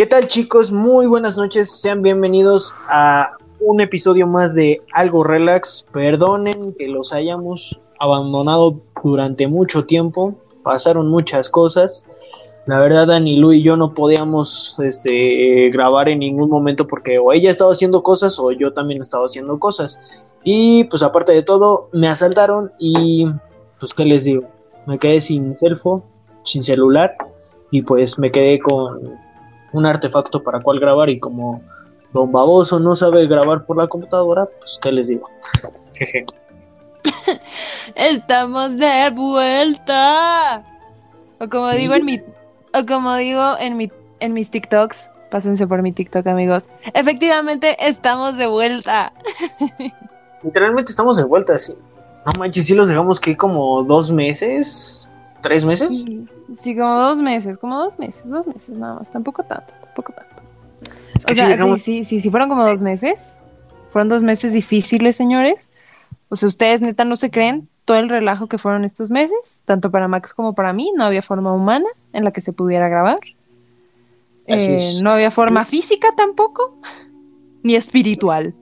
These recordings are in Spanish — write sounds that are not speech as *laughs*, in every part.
¿Qué tal chicos? Muy buenas noches, sean bienvenidos a un episodio más de Algo Relax. Perdonen que los hayamos abandonado durante mucho tiempo, pasaron muchas cosas. La verdad, Dani, Lu y yo no podíamos este, grabar en ningún momento porque o ella estaba haciendo cosas o yo también estaba haciendo cosas. Y pues aparte de todo, me asaltaron y pues qué les digo, me quedé sin celfo, sin celular y pues me quedé con un artefacto para cual grabar y como Don Baboso no sabe grabar por la computadora, pues qué les digo. Jeje. *laughs* Estamos de vuelta. O como Sí. digo en mi o como digo en mi en mis TikToks, pásense por mi TikTok, amigos. Efectivamente, estamos de vuelta. *laughs* Literalmente estamos de vuelta, sí. No manches, sí los dejamos que como dos meses, tres meses. Sí, sí, como dos meses, como dos meses, dos meses nada más, tampoco tanto, tampoco tanto. Es que O sea, dejamos- sí, sí, sí, sí, fueron como dos meses. Fueron dos meses difíciles, señores. O sea, ustedes neta no se creen todo el relajo que fueron estos meses, tanto para Max como para mí. No había forma humana en la que se pudiera grabar. Eh, no había forma física tampoco, *laughs* ni espiritual.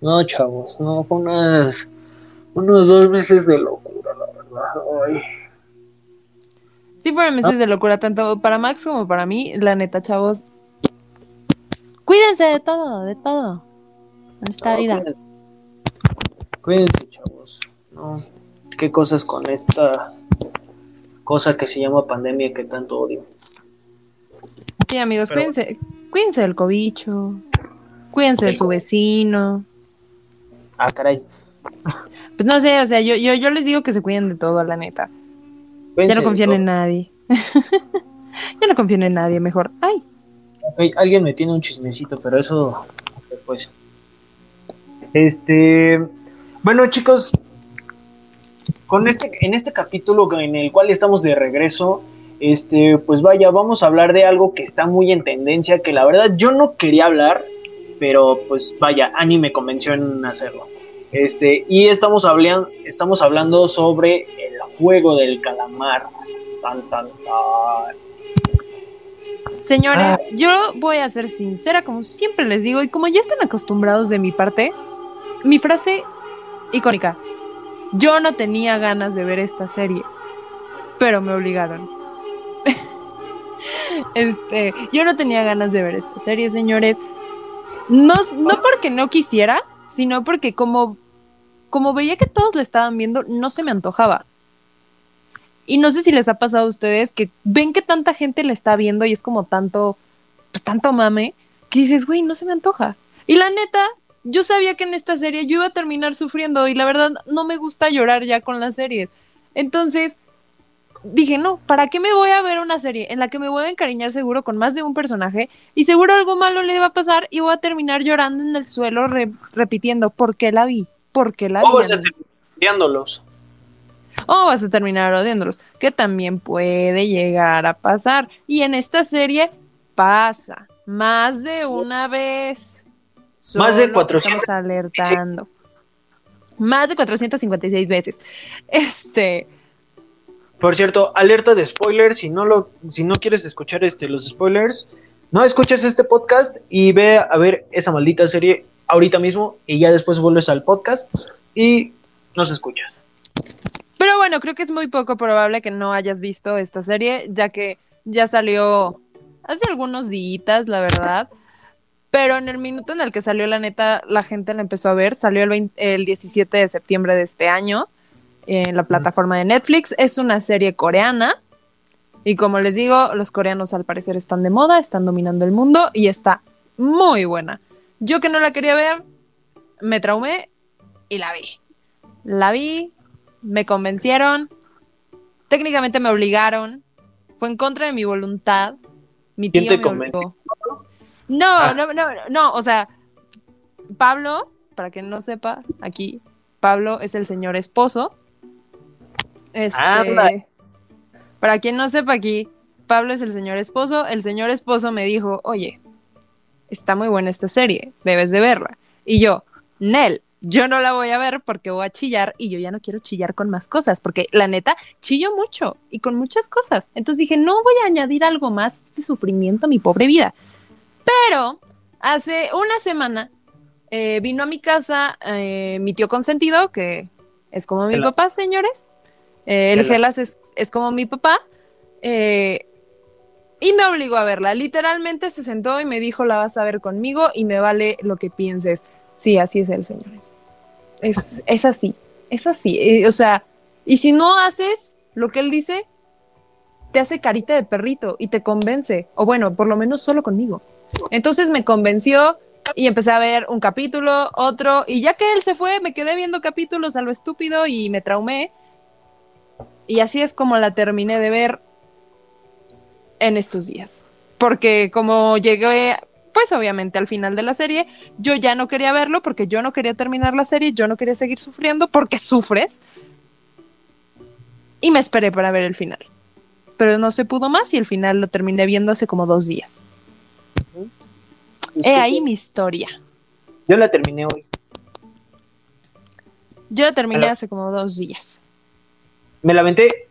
No, chavos, no, fue unas, unos dos meses de locura, la verdad. Ay. Sí, fueron meses de locura, tanto para Max como para mí. La neta, chavos. Cuídense de todo, de todo. En esta No, vida. cuídense. Cuídense, chavos. No, qué cosas con esta cosa que se llama pandemia que tanto odio. Sí, amigos, Pero- cuídense, cuídense del cobicho, cuídense de su vecino. Ah, caray. Pues no sé, o sea, yo, yo, yo les digo que se cuiden de todo, la neta. Ya no todo. en nadie. *laughs* ya no confíen en nadie, mejor. Ay, Ok, alguien me tiene un chismecito, pero eso después. Este, bueno chicos, con este, en este capítulo en el cual estamos de regreso, este, pues vaya, vamos a hablar de algo que está muy en tendencia, que la verdad yo no quería hablar, pero pues vaya, Ani me convenció en hacerlo. Este, y estamos hablando, estamos hablando sobre el juego del calamar. Tan, tan, tan. señores, Ah. yo voy a ser sincera, como siempre les digo, y como ya están acostumbrados de mi parte, mi frase icónica. Yo no tenía ganas de ver esta serie, pero me obligaron. *laughs* este, yo no tenía ganas de ver esta serie, señores. No, no porque no quisiera, sino porque como, como veía que todos la estaban viendo, no se me antojaba. Y no sé si les ha pasado a ustedes que ven que tanta gente la está viendo y es como tanto, pues tanto mame, que dices, güey, no se me antoja. Y la neta, yo sabía que en esta serie yo iba a terminar sufriendo y la verdad no me gusta llorar ya con las series. Entonces, dije, no, ¿para qué me voy a ver una serie en la que me voy a encariñar seguro con más de un personaje y seguro algo malo le va a pasar y voy a terminar llorando en el suelo re- repitiendo, ¿por qué la vi? ¿Por qué la vi? O vas a amigo?". terminar odiándolos. o vas a terminar odiándolos, que también puede llegar a pasar. Y en esta serie pasa más de una vez. Más de Solo 400. Estamos alertando. Más de 456 veces. Este, Por cierto, alerta de spoilers, si no lo, si no quieres escuchar este los spoilers, no escuches este podcast y ve a ver esa maldita serie ahorita mismo y ya después vuelves al podcast y nos escuchas. Pero bueno, creo que es muy poco probable que no hayas visto esta serie, ya que ya salió hace algunos días, la verdad. Pero en el minuto en el que salió, la neta, la gente la empezó a ver. Salió el, 20 el 17 de septiembre de este año en la plataforma de Netflix. Es una serie coreana. Y como les digo, los coreanos al parecer están de moda, están dominando el mundo y está muy buena. Yo que no la quería ver, me traumé y la vi. La vi, me convencieron, técnicamente me obligaron, fue en contra de mi voluntad. Mi ¿Quién tío te me obligó. No, Ah. no, no, no, o sea, Pablo, para quien no sepa, aquí, Pablo es el señor esposo. Este, para quien no sepa aquí, Pablo es el señor esposo. El señor esposo me dijo, oye, está muy buena esta serie, debes de verla. Y yo, Nel, yo no la voy a ver porque voy a chillar y yo ya no quiero chillar con más cosas, porque la neta, chillo mucho y con muchas cosas. Entonces dije, no voy a añadir algo más de sufrimiento a mi pobre vida. Pero hace una semana eh, vino a mi casa eh, mi tío consentido, que es como mi papá, señores. Eh, el. Gelas es, es como mi papá. eh, y me obligó a verla. Literalmente se sentó y me dijo, la vas a ver conmigo y me vale lo que pienses. Sí, así es él, señores. Es, es así, es así. eh, o sea, y si no haces lo que él dice, te hace carita de perrito y te convence. O bueno, por lo menos solo conmigo. Entonces me convenció y empecé a ver un capítulo, otro, y ya que él se fue, me quedé viendo capítulos a lo estúpido y me traumé. Y así es como la terminé de ver en estos días. Porque como llegué, pues obviamente al final de la serie, yo ya no quería verlo porque yo no quería terminar la serie, yo no quería seguir sufriendo porque sufres. Y me esperé para ver el final. Pero no se pudo más y el final lo terminé viendo hace como dos días. He ahí mi historia. Yo la terminé hoy. Yo la terminé hace como dos días. Me la aventé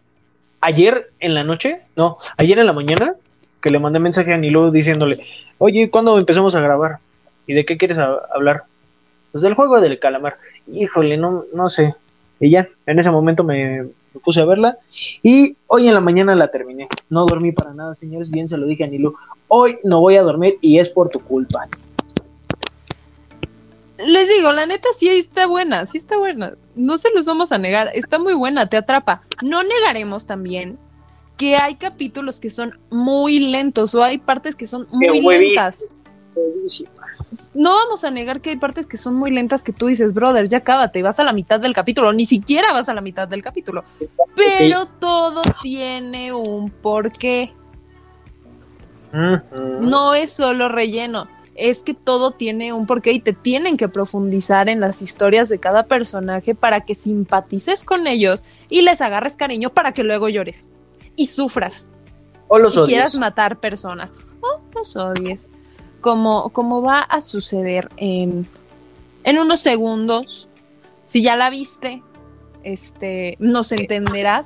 ayer en la noche, no, ayer en la mañana, que le mandé mensaje a Nilo diciéndole, oye, ¿cuándo empezamos a grabar? ¿Y de qué quieres hablar? Pues del juego del calamar. Híjole, no, no sé. Y ya, en ese momento me, me puse a verla y hoy en la mañana la terminé. No dormí para nada, señores, bien se lo dije a Nilo. Hoy no voy a dormir y es por tu culpa. Les digo, la neta sí está buena, sí está buena. No se los vamos a negar, está muy buena, te atrapa. No negaremos también que hay capítulos que son muy lentos o hay partes que son muy lentas. No vamos a negar que hay partes que son muy lentas que tú dices, brother, ya cábate, vas a la mitad del capítulo, ni siquiera vas a la mitad del capítulo. Pero todo tiene un porqué. No es solo relleno, es que todo tiene un porqué y te tienen que profundizar en las historias de cada personaje para que simpatices con ellos y les agarres cariño para que luego llores y sufras O los y quieras matar personas o los odies. Como, como va a suceder en, en unos segundos. Si ya la viste, este, nos entenderás.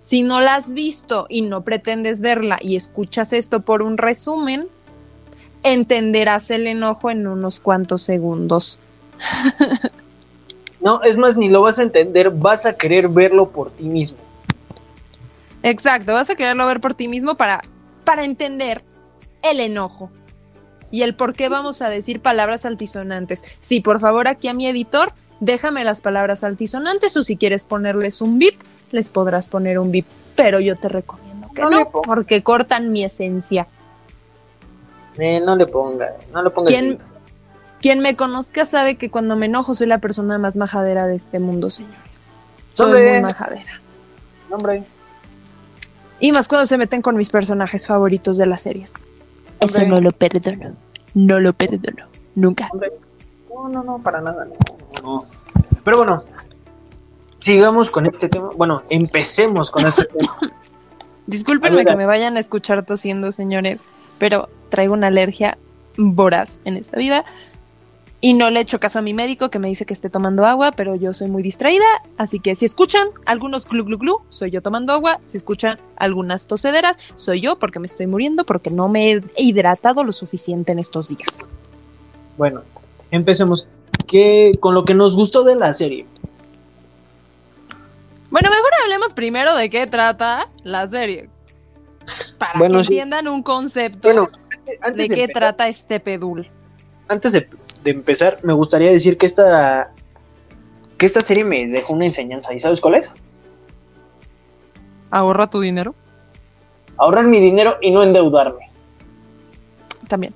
Si no la has visto y no pretendes verla y escuchas esto por un resumen, entenderás el enojo en unos cuantos segundos. *laughs* No, es más, ni lo vas a entender, vas a querer verlo por ti mismo. Exacto, vas a quererlo ver por ti mismo para, para entender el enojo y el por qué vamos a decir palabras altisonantes. Sí, por favor, aquí a mi editor, déjame las palabras altisonantes o si quieres ponerles un bip, les podrás poner un bip, pero yo te recomiendo que No no, porque cortan mi esencia. Eh, no le ponga, no le ponga. ¿Quién, quien me conozca sabe que cuando me enojo soy la persona más majadera de este mundo, señores. Soy Hombre. muy majadera. Hombre, Y más cuando se meten con mis personajes favoritos de las series. Eso Hombre. no lo perdono. No lo perdono. Nunca. hombre. No, no, no, para nada, no, no, no. Pero bueno, sigamos con este tema. Bueno, empecemos con este tema. *laughs* Discúlpenme que me vayan a escuchar tosiendo, señores, pero traigo una alergia voraz en esta vida. Y no le echo caso a mi médico que me dice que esté tomando agua, pero yo soy muy distraída. Así que si escuchan algunos glu glu glu, soy yo tomando agua. Si escuchan algunas tosederas, soy yo porque me estoy muriendo porque no me he hidratado lo suficiente en estos días. Bueno, empecemos que, con lo que nos gustó de la serie. Bueno, mejor hablemos primero de qué trata la serie. Para Bueno, que sí. entiendan un concepto Bueno, de antes qué empezar- trata este pedul. antes de, de empezar, me gustaría decir que esta, que esta serie me dejó una enseñanza. ¿Y sabes cuál es? Ahorra tu dinero. Ahorrar mi dinero y no endeudarme. También.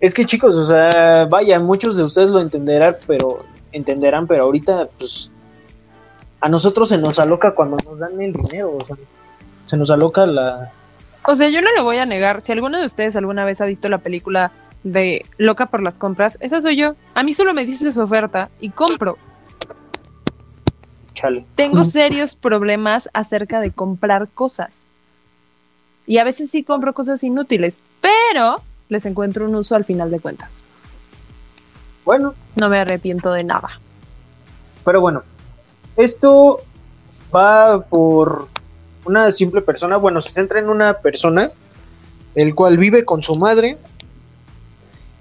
Es que chicos, o sea, vaya, muchos de ustedes lo entenderán, pero entenderán, pero ahorita, pues, a nosotros se nos aloca cuando nos dan el dinero, o sea, se nos aloca la... O sea, yo no lo voy a negar. Si alguno de ustedes alguna vez ha visto la película de Loca por las compras, esa soy yo. A mí solo me dice su oferta y compro. Chale. Tengo serios problemas acerca de comprar cosas. Y a veces sí compro cosas inútiles, pero les encuentro un uso al final de cuentas. Bueno, No me arrepiento de nada. pero bueno, esto va por una simple persona, bueno, se centra en una persona, el cual vive con su madre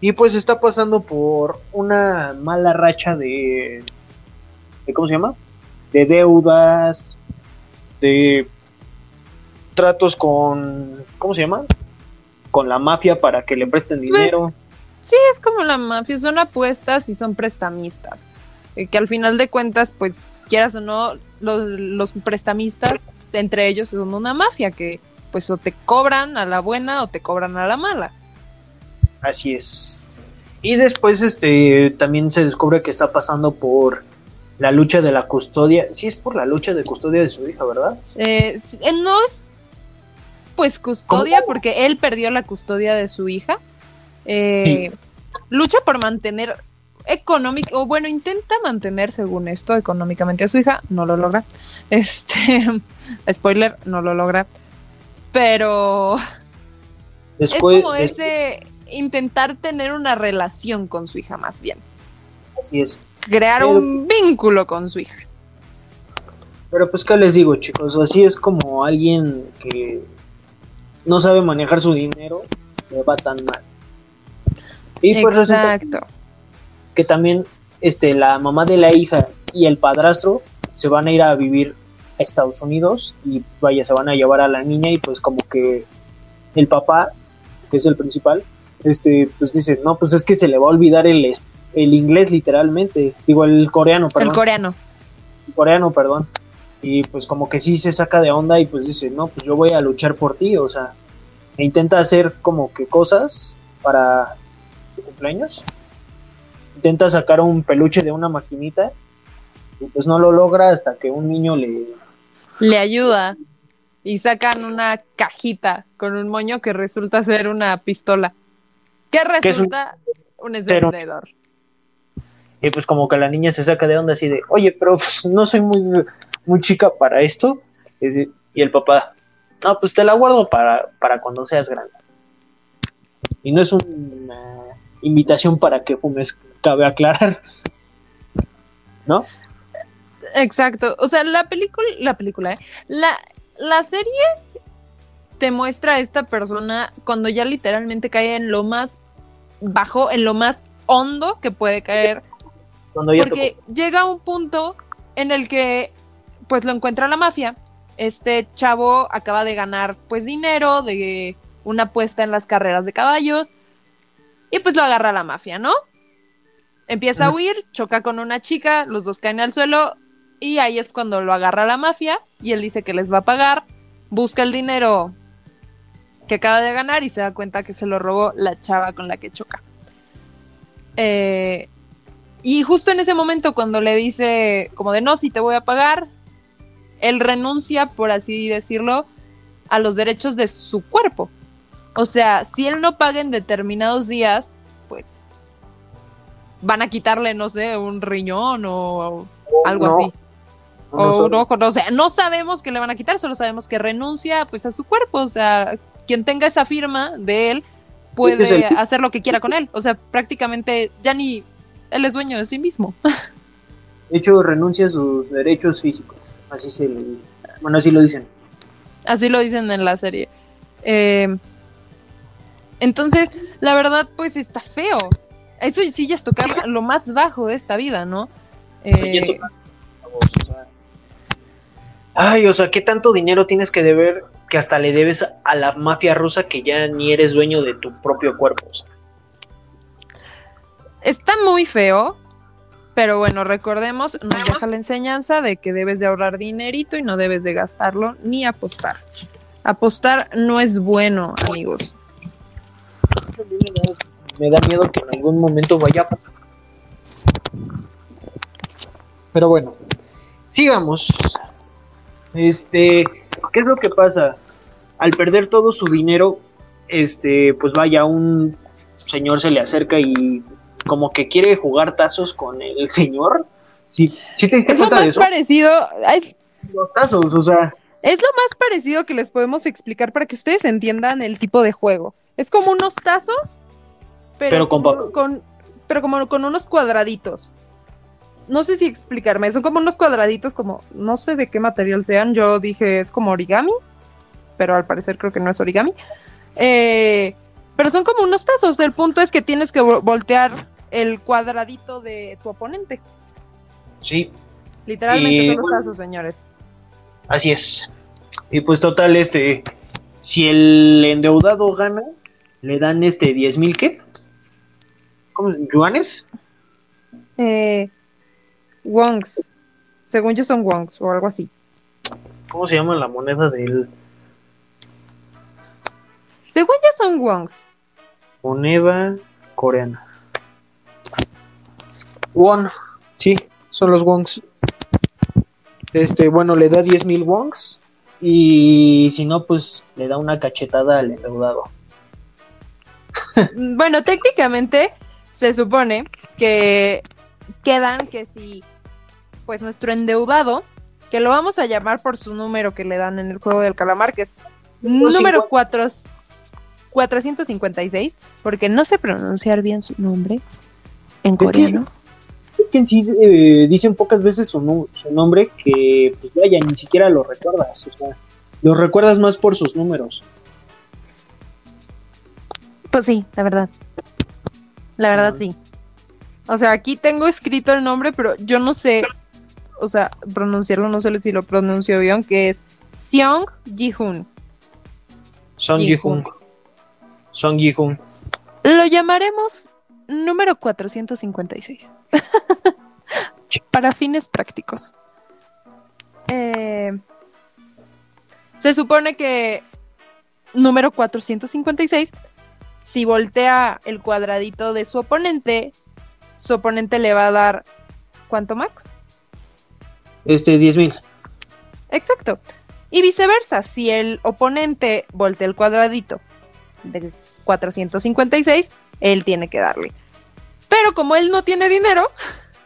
y pues está pasando por una mala racha de, de ¿cómo se llama? De deudas, de tratos con, ¿cómo se llama? Con la mafia para que le presten dinero. Sí, es como la mafia, son apuestas y son prestamistas. Eh, que al final de cuentas, pues, quieras o no, los, los prestamistas, entre ellos son una mafia que, pues, o te cobran a la buena o te cobran a la mala. Así es. Y después este también se descubre que está pasando por la lucha de la custodia. Sí es por la lucha de custodia de su hija, ¿verdad? Eh, eh, no es, pues, custodia, porque él perdió la custodia de su hija. Eh, Lucha por mantener económico, o bueno, intenta mantener, según esto, económicamente a su hija, no lo logra. Este, *laughs* spoiler, no lo logra. Pero Después es como ese intentar tener una relación con su hija, más bien. así es. Crear Pero- un vínculo con su hija. Pero pues qué les digo, chicos, así es como alguien que no sabe manejar su dinero le va tan mal. Y pues resulta Exacto. Que también este la mamá de la hija y el padrastro se van a ir a vivir a Estados Unidos y vaya se van a llevar a la niña y pues como que el papá que es el principal este pues dice no pues es que se le va a olvidar el el inglés literalmente digo el coreano perdón El coreano. el coreano perdón. Y pues como que sí se saca de onda y pues dice no pues yo voy a luchar por ti o sea e intenta hacer como que cosas para tu cumpleaños intenta sacar un peluche de una maquinita y pues no lo logra hasta que un niño le le ayuda y sacan una cajita con un moño que resulta ser una pistola. ¿Qué Que es un- resulta? Un, encendedor. y pues como que la niña se saca de onda así de oye pero pues, no soy muy muy chica para esto y el papá no pues te la guardo para para cuando seas grande y no es una invitación para que fumes cabe aclarar ¿no? Exacto. O sea, la película, la película, ¿eh? La, la serie te muestra a esta persona cuando ya literalmente cae en lo más bajo, en lo más hondo que puede caer. Cuando ya Porque llega un punto en el que pues lo encuentra la mafia. Este chavo acaba de ganar pues dinero de una apuesta en las carreras de caballos y pues lo agarra la mafia, ¿no? Empieza a huir, choca con una chica, los dos caen al suelo y ahí es cuando lo agarra la mafia y él dice que les va a pagar, busca el dinero que acaba de ganar y se da cuenta que se lo robó la chava con la que choca. Eh, y justo en ese momento cuando le dice como de no, si te voy a pagar, él renuncia, por así decirlo, a los derechos de su cuerpo. O sea, si él no paga en determinados días, van a quitarle, no sé, un riñón o algo no, así. no, O son- un ojo, no, o sea, no sabemos que le van a quitar, solo sabemos que renuncia pues a su cuerpo. O sea, quien tenga esa firma de él puede hacer lo que quiera con él. O sea, prácticamente ya ni él es dueño de sí mismo. *laughs* de hecho renuncia a sus derechos físicos así se le dice. bueno así lo dicen Así lo dicen en la serie. Eh, entonces, la verdad, pues está feo. Eso sí ya es tocar lo más bajo de esta vida, ¿no? Eh, Ay, o sea, ¿qué tanto dinero tienes que deber que hasta le debes a la mafia rusa que ya ni eres dueño de tu propio cuerpo? O sea, Está muy feo, pero bueno, recordemos, nos deja la enseñanza de que debes de ahorrar dinerito y no debes de gastarlo ni apostar. Apostar no es bueno, amigos. Me da miedo que en algún momento vaya a pasar. Pero bueno, sigamos. Este, ¿qué es lo que pasa? Al perder todo su dinero, este, pues vaya, un señor se le acerca y como que quiere jugar tazos con el *laughs* señor. Sí, sí te diste Es lo de más eso. parecido, es, Los tazos, o sea, es lo más parecido que les podemos explicar para que ustedes entiendan el tipo de juego. Es como unos tazos, pero, con, pero como con unos cuadraditos. No sé si explicarme, son como unos cuadraditos, como no sé de qué material sean. Yo dije es como origami, pero al parecer creo que no es origami. Eh, pero son como unos tazos. El punto es que tienes que voltear el cuadradito de tu oponente. Sí. Literalmente son los tazos, señores. Así es. Y pues total, este, si el endeudado gana, le dan este 10 mil, ¿qué? ¿Cómo? ¿Yuanes? Eh, wongs. Según yo son wongs o algo así. ¿Cómo se llama la moneda del...? Según yo son wongs. Moneda coreana. Won. Sí, son los wongs. Este, bueno, le da 10 mil wongs y si no, pues le da una cachetada al endeudado. bueno, técnicamente se supone que quedan que si, pues nuestro endeudado, que lo vamos a llamar por su número que le dan en el juego del calamar, que es número 4, 456, porque no sé pronunciar bien su nombre en coreano que en sí eh, dicen pocas veces su, su, nombre que, pues vaya, ni siquiera lo recuerdas. O sea, lo recuerdas más por sus números. Pues sí, la verdad. La verdad sí. O sea, aquí tengo escrito el nombre, pero yo no sé, o sea, pronunciarlo, no sé si lo pronuncio bien, que es Seong Ji-hoon. Song Ji-hoon. Song Ji-hoon. Lo llamaremos número 456. *laughs* Para fines prácticos. Eh, se supone que número 456, si voltea el cuadradito de su oponente, su oponente le va a dar ¿cuánto max? Este, 10.000. Exacto. Y viceversa, si el oponente voltea el cuadradito del 456, él tiene que darle. Pero como él no tiene dinero,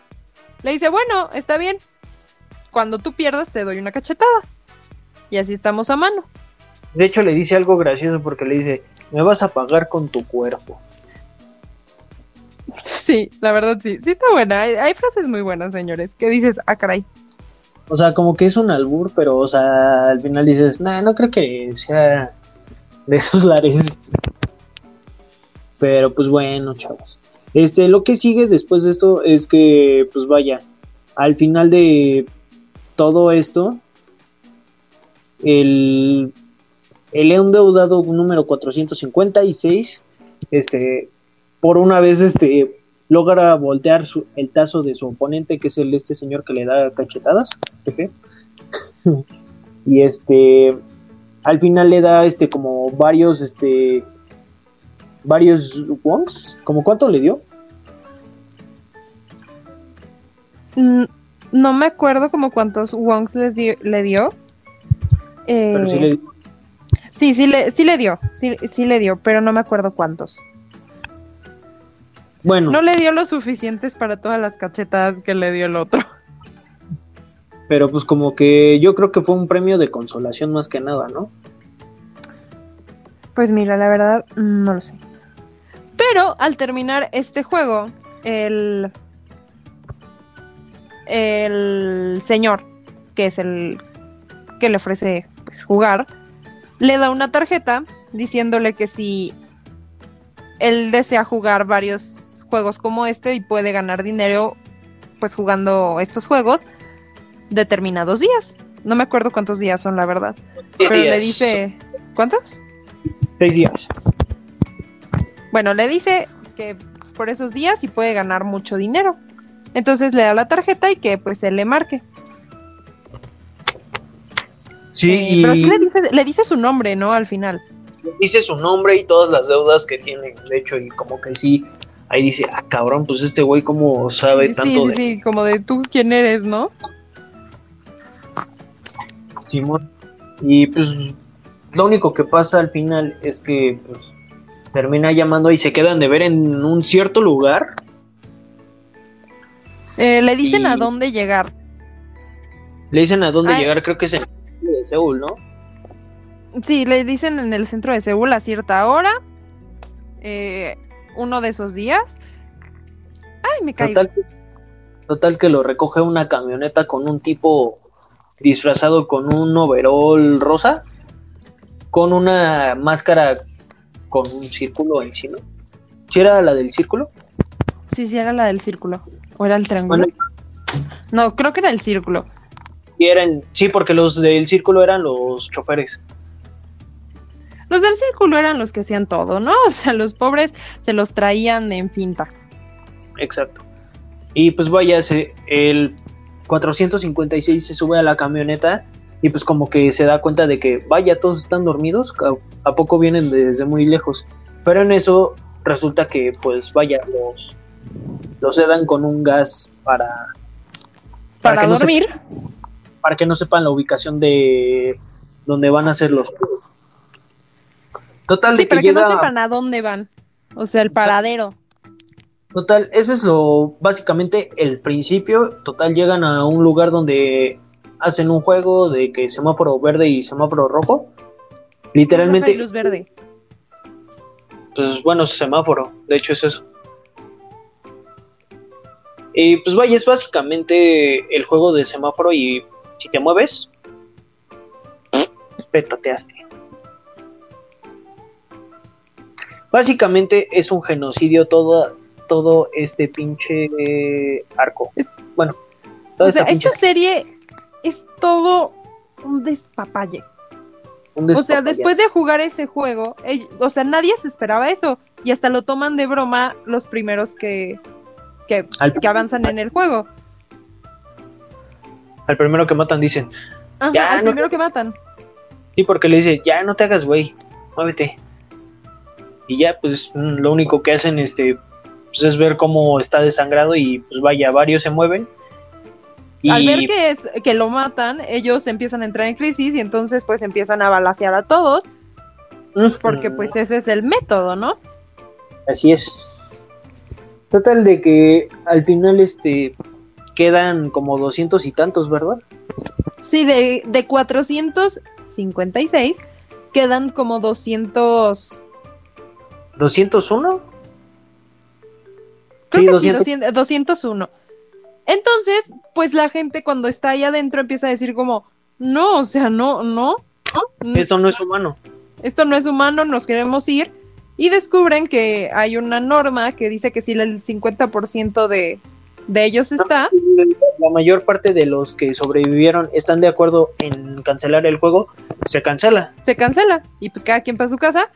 *laughs* le dice, bueno, está bien, cuando tú pierdas te doy una cachetada. Y así estamos a mano. De hecho le dice algo gracioso porque le dice, me vas a pagar con tu cuerpo. Sí, la verdad sí, sí está buena. Hay, frases muy buenas, señores. ¿Qué dices? Ah, caray. O sea, como que es un albur, pero, o sea, al final dices, nah, no creo que sea de esos lares. Pero pues bueno, chavos. Este, lo que sigue después de esto es que, pues vaya, al final de todo esto, el, el endeudado número 456, este, por una vez, este, logra voltear el tazo de su oponente, que es el este señor que le da cachetadas, *laughs* y este, al final le da, este, como varios, este, varios wongs, ¿como cuánto le dio? Mm, no me acuerdo como cuántos wongs les le dio. pero sí le dio. Sí, sí le, sí le dio, sí, sí le dio, pero no me acuerdo cuántos. Bueno. No le dio lo suficientes para todas las cachetadas que le dio el otro. Pero pues como que yo creo que fue un premio de consolación más que nada, ¿no? Pues mira, la verdad, no lo sé. Pero al terminar este juego, el, el señor, que es el que le ofrece pues, jugar, le da una tarjeta diciéndole que si él desea jugar varios juegos como este y puede ganar dinero pues jugando estos juegos determinados días. No me acuerdo cuántos días son, la verdad. Pero le dice... ¿Cuántos? Seis días. Bueno, le dice que por esos días y puede ganar mucho dinero. Entonces le da la tarjeta y que pues él le marque. Sí, eh, pero sí le dice, le dice su nombre, ¿no? Al final. Dice su nombre y todas las deudas que tiene, de hecho, y como que sí, ahí dice, ah, cabrón, pues este güey como sabe sí, tanto sí, de... Sí, como de tú quién eres, ¿no? Simón. Y pues lo único que pasa al final es que pues, termina llamando y se quedan de ver en un cierto lugar. Eh, le dicen a dónde llegar. Le dicen a dónde llegar, creo que es en de Seúl, ¿no? Sí, le dicen en el centro de Seúl a cierta hora, eh, uno de esos días. Ay, me caigo. Total, total que lo recoge una camioneta con un tipo disfrazado con un overall rosa, con una máscara con un círculo encima. ¿Sí era la del círculo? Sí, sí, era la del círculo. ¿O era el triángulo? Bueno, No, creo que era el círculo. Y eran, sí, porque los del círculo eran los choferes. Los del círculo eran los que hacían todo, ¿no? *laughs* O sea, los pobres se los traían en finta. Exacto. Y pues vaya, se- el 456 se sube a la camioneta y pues como que se da cuenta de que vaya, todos están dormidos, ¿a, poco vienen desde muy lejos? Pero en eso resulta que pues vaya, los, los sedan con un gas para, Para que no se- dormir. Para que no sepan la ubicación de donde van a hacer los Total, Sí, de que para que no sepan a dónde van. O sea, el paradero. Total, ese es lo básicamente el principio. Total, llegan a un lugar donde hacen un juego de que semáforo verde y semáforo rojo. Literalmente, luz verde. pues bueno, semáforo, de hecho es eso. Y pues vaya, es básicamente el juego de semáforo y si te mueves, petateaste. Básicamente es un genocidio todo, todo este pinche eh, arco. Bueno, toda O sea, esta serie es todo un despapalle. un O sea, después de jugar ese juego, o sea, nadie se esperaba eso. Y hasta lo toman de broma los primeros que, que, Al- que avanzan en el juego. Al primero que matan dicen, Ajá, Ya, al no- primero que matan. Sí, porque le dice, ya no te hagas, güey, muévete. Y ya, pues, mm, lo único que hacen este, pues, es ver cómo está desangrado y, pues, vaya, varios se mueven. Y Al ver que, es, que lo matan, ellos empiezan a entrar en crisis y entonces pues empiezan a balasear a todos porque pues ese es el método, ¿no? Así es. Total de que al final, este, quedan como doscientos y tantos, ¿verdad? Sí, de, de 456 quedan como 200... ¿201? Creo Sí, que 200. sí, 200 201. Entonces, pues la gente cuando está ahí adentro empieza a decir como, no, o sea, no, no, no, Esto no es humano. esto no es humano, nos queremos ir. Y descubren que hay una norma que dice que si el 50% de, de ellos está, La mayor parte de los que sobrevivieron están de acuerdo en cancelar el juego, se cancela. se cancela. Y pues cada quien para su casa.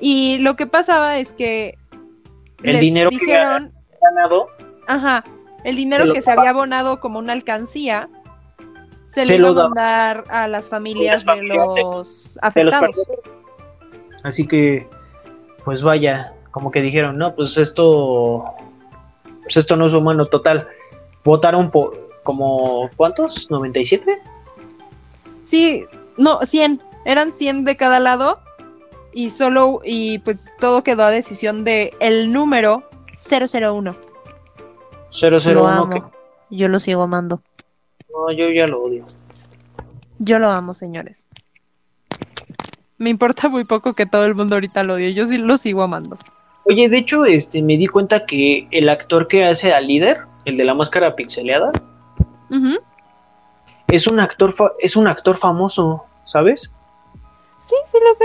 Y lo que pasaba es que El les dinero que dijeron, Ganado ajá, el dinero que se había abonado como una alcancía se, Se le iba a mandar a las familias Las de familias de- los de los afectados. Así que, pues vaya, como que dijeron, no, pues esto, pues esto no es humano total. Votaron por, como, ¿cuántos? ¿97? Sí, no, 100. Eran 100 de cada lado. Y solo, y pues todo quedó a decisión de el número 001. 001, que Yo lo sigo amando. no, yo ya lo odio. Yo lo amo, señores. Me importa muy poco que todo el mundo ahorita lo odie. Yo sí lo sigo amando. Oye, de hecho, este, me di cuenta que el actor que hace al líder, el de la máscara pixeleada, es un actor, fa- es un actor famoso, ¿sabes? Sí, sí lo sé.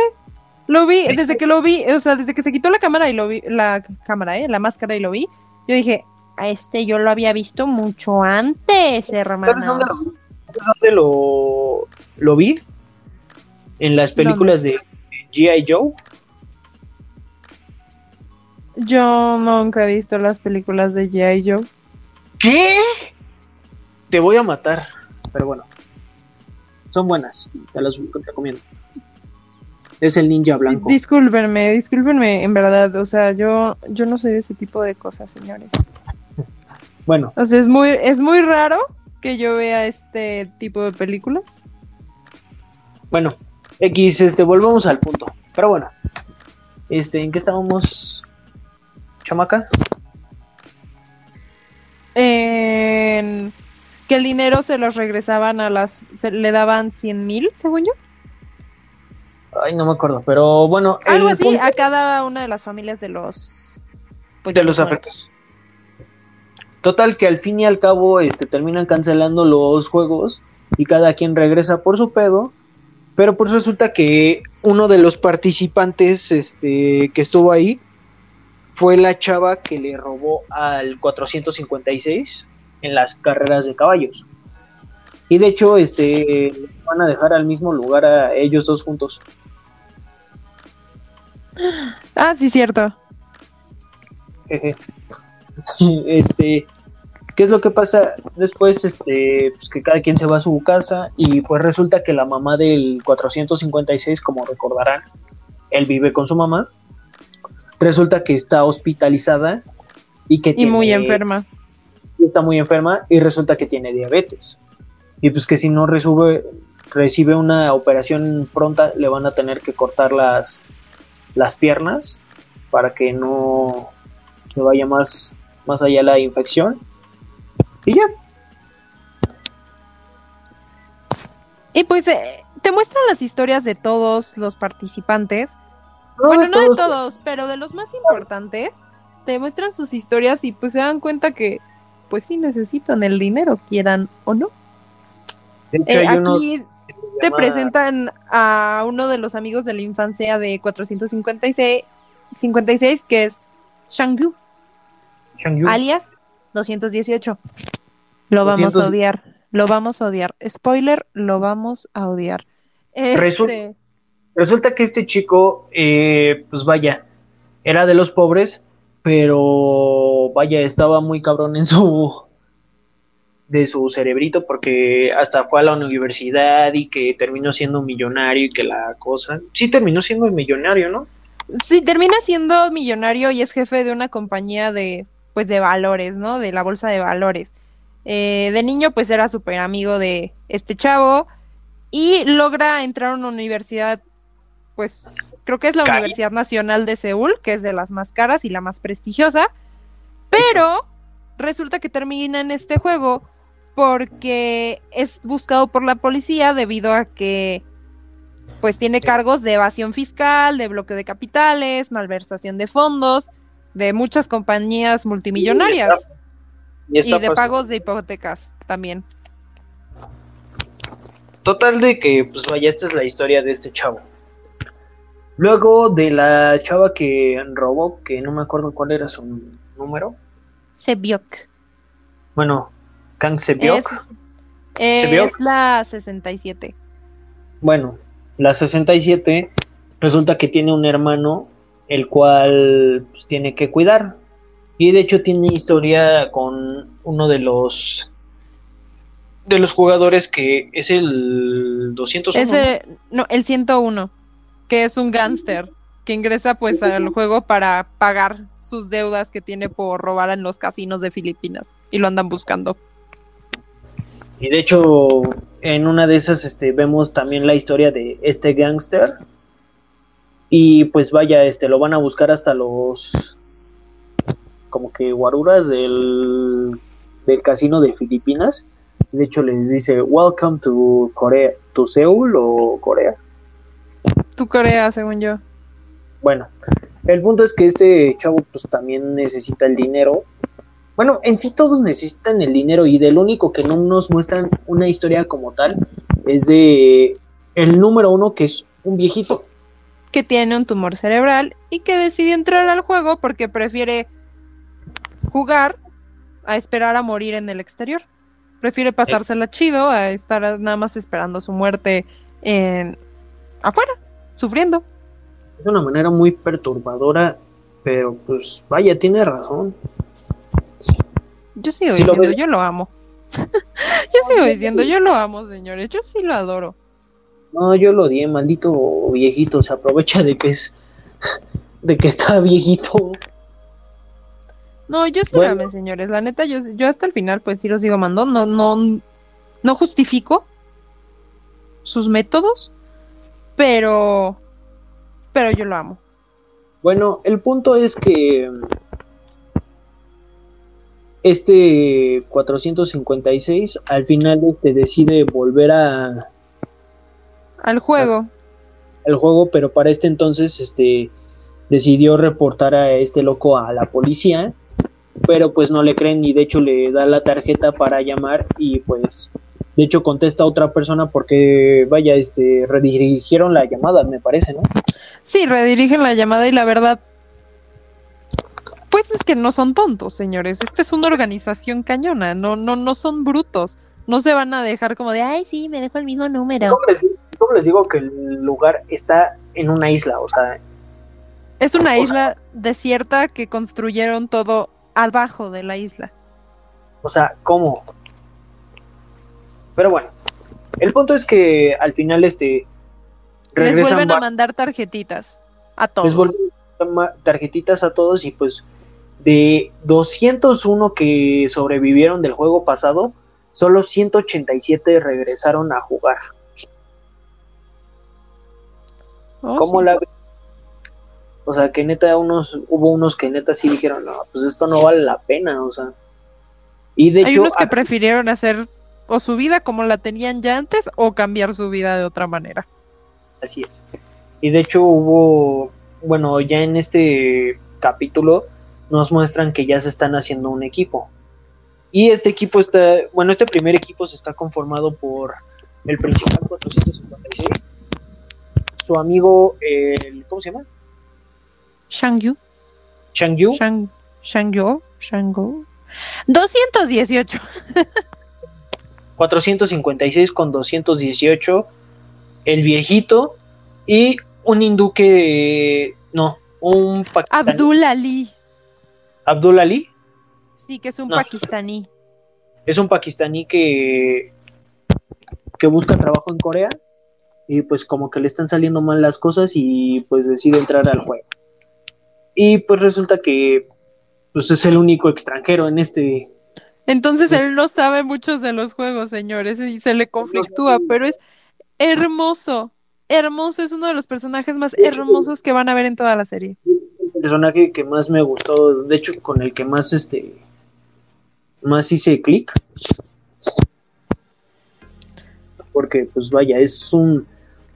Lo vi, desde que lo vi, o sea, desde que se quitó la cámara y lo vi, la cámara, ¿eh? La máscara y lo vi, yo dije, a este yo lo había visto mucho antes, hermano. ¿Sabes dónde, lo, sabes dónde lo, lo vi? En las películas de G.I. Joe. Yo nunca he visto las películas de G.I. Joe. ¿Qué? Te voy a matar. Pero bueno. Son buenas. Te las recomiendo. Es el ninja blanco. Discúlpenme, discúlpenme, en verdad, o sea, yo, yo no soy de ese tipo de cosas, señores. Bueno, O sea, es muy, es muy raro que yo vea este tipo de películas. bueno. X, este, volvamos al punto. Pero bueno. Este, ¿en qué estábamos? Chamaca. En que el dinero se los regresaban a las, se le daban 100 mil, según yo. Ay, no me acuerdo. Pero bueno. Algo así punto a cada una de las familias de los... pues, de los afectos. Total que al fin y al cabo este, terminan cancelando los juegos y cada quien regresa por su pedo. Pero pues resulta que uno de los participantes este, que estuvo ahí fue la chava que le robó al 456 en las carreras de caballos. Y de hecho, este, van a dejar al mismo lugar a ellos dos juntos. Ah, sí, cierto. *laughs* este, ¿qué es lo que pasa después? Este, pues que cada quien se va a su casa y pues resulta que la mamá del 456, como recordarán, él vive con su mamá. Resulta que está hospitalizada y que y muy enferma. Está muy enferma y resulta que tiene diabetes. Y pues que si no recibe, recibe una operación pronta, le van a tener que cortar las, las piernas para que no se vaya más, más allá la infección. Y ya. Y pues eh, te muestran las historias de todos los participantes. Bueno, no de todos, pero de los más importantes. Te muestran sus historias y pues se dan cuenta que pues sí necesitan el dinero, quieran o no. Eh, aquí te presentan a uno de los amigos de la infancia de 456, 56, que es Shangyu, alias 218. Lo vamos a odiar, lo vamos a odiar. Spoiler, lo vamos a odiar. Este, resulta, que este chico, eh, pues vaya, era de los pobres, pero vaya, estaba muy cabrón en su de su cerebrito porque hasta fue a la universidad y que terminó siendo millonario y que la cosa sí terminó siendo millonario, ¿no? Sí, termina siendo millonario y es jefe de una compañía de pues de valores, ¿no? De la bolsa de valores. Eh, de niño pues era súper amigo de este chavo y logra entrar a una universidad pues creo que es la Universidad Nacional de Seúl, que es de las más caras y la más prestigiosa, pero resulta que termina en este juego porque es buscado por la policía debido a que pues tiene cargos de evasión fiscal, de bloqueo de capitales, malversación de fondos, de muchas compañías multimillonarias y, de pagos de hipotecas también. Total de que, pues vaya, esta es la historia de este chavo. Luego de la chava que robó, que no me acuerdo cuál era su número. Sebiok. Bueno, Kang Sebiok. Es, es la 67. Bueno, la 67 resulta que tiene un hermano el cual pues, tiene que cuidar. Y de hecho tiene historia con uno de los de los jugadores que es el 201. Es no, el 101, que es un gángster que ingresa pues al juego para pagar sus deudas que tiene por robar en los casinos de Filipinas y lo andan buscando. Y de hecho, en una de esas este, vemos también la historia de este gángster. Y pues vaya, este, lo van a buscar hasta los como que guaruras del, del casino de Filipinas. De hecho les dice, welcome to Corea, to Seúl o Corea. Tu Corea, según yo. Bueno, el punto es que este chavo pues también necesita el dinero bueno, en sí todos necesitan el dinero y del único que no nos muestran una historia como tal es de el número uno que es un viejito. Que tiene un tumor cerebral y que decide entrar al juego porque prefiere jugar a esperar a morir en el exterior. Prefiere pasársela chido a estar nada más esperando su muerte en afuera, sufriendo. Es una manera muy perturbadora, pero pues vaya, tiene razón. Yo sigo diciendo, yo lo amo. *laughs* yo sigo diciendo, yo lo amo, señores. Yo sí lo adoro. No, yo lo odié, maldito viejito. Se aprovecha de que es. *laughs* de que está viejito. No, yo sí lo amé, señores. La neta, yo, yo hasta el final, pues sí lo sigo amando. No, no, no justifico sus métodos, pero. Pero yo lo amo. Bueno, el punto es que este 456 al final este decide volver a al juego al juego pero para este entonces este decidió reportar a este loco a la policía pero pues no le creen y de hecho le da la tarjeta para llamar y pues de hecho contesta a otra persona porque vaya, este, redirigieron la llamada, me parece, ¿no? Sí, redirigen la llamada y la verdad, pues es que no son tontos, señores. Esta es una organización cañona, no, no, no son brutos. No se van a dejar como de, ay, sí, me dejo el mismo número. ¿Cómo les, cómo les digo que el lugar está en una isla? O sea, Es una O sea- isla desierta que construyeron todo abajo de la isla. O sea, ¿cómo? Pero bueno, el punto es que al final este Les vuelven a mandar tarjetitas a les todos. vuelven a ma- tarjetitas a todos y pues de 201 que sobrevivieron del juego pasado, solo 187 regresaron a jugar. Oh, ¿Cómo sí. la? O sea, que neta unos hubo unos que neta sí dijeron, "No, pues esto no vale la pena", o sea. Y de Hay hecho unos que a- prefirieron hacer o su vida como la tenían ya antes o cambiar su vida de otra manera. Así es. Y de hecho hubo, bueno, ya en este capítulo nos muestran que ya se están haciendo un equipo. Y este equipo está, bueno, este primer equipo se está conformado por el principal 456, su amigo, el, ¿cómo se llama? Shangyu, Chang Yu, Shang, Shangyo, Shango. 218. *laughs* 456 con 218, el viejito y un hindú que, no, un pakistaní, Abdul Ali. Abdul Ali, Sí, que es un No. pakistaní. es un pakistaní que, que busca trabajo en Corea y pues como que le están saliendo mal las cosas y pues decide entrar al juego. Y pues resulta que pues es el único extranjero en este... Entonces Pues- él no sabe muchos de los juegos, señores, y se le conflictúa, pero es hermoso. Hermoso, es uno de los personajes más hermosos que van a ver en toda la serie. el personaje que más me gustó, de hecho con el que más este más hice clic. Porque pues vaya, es un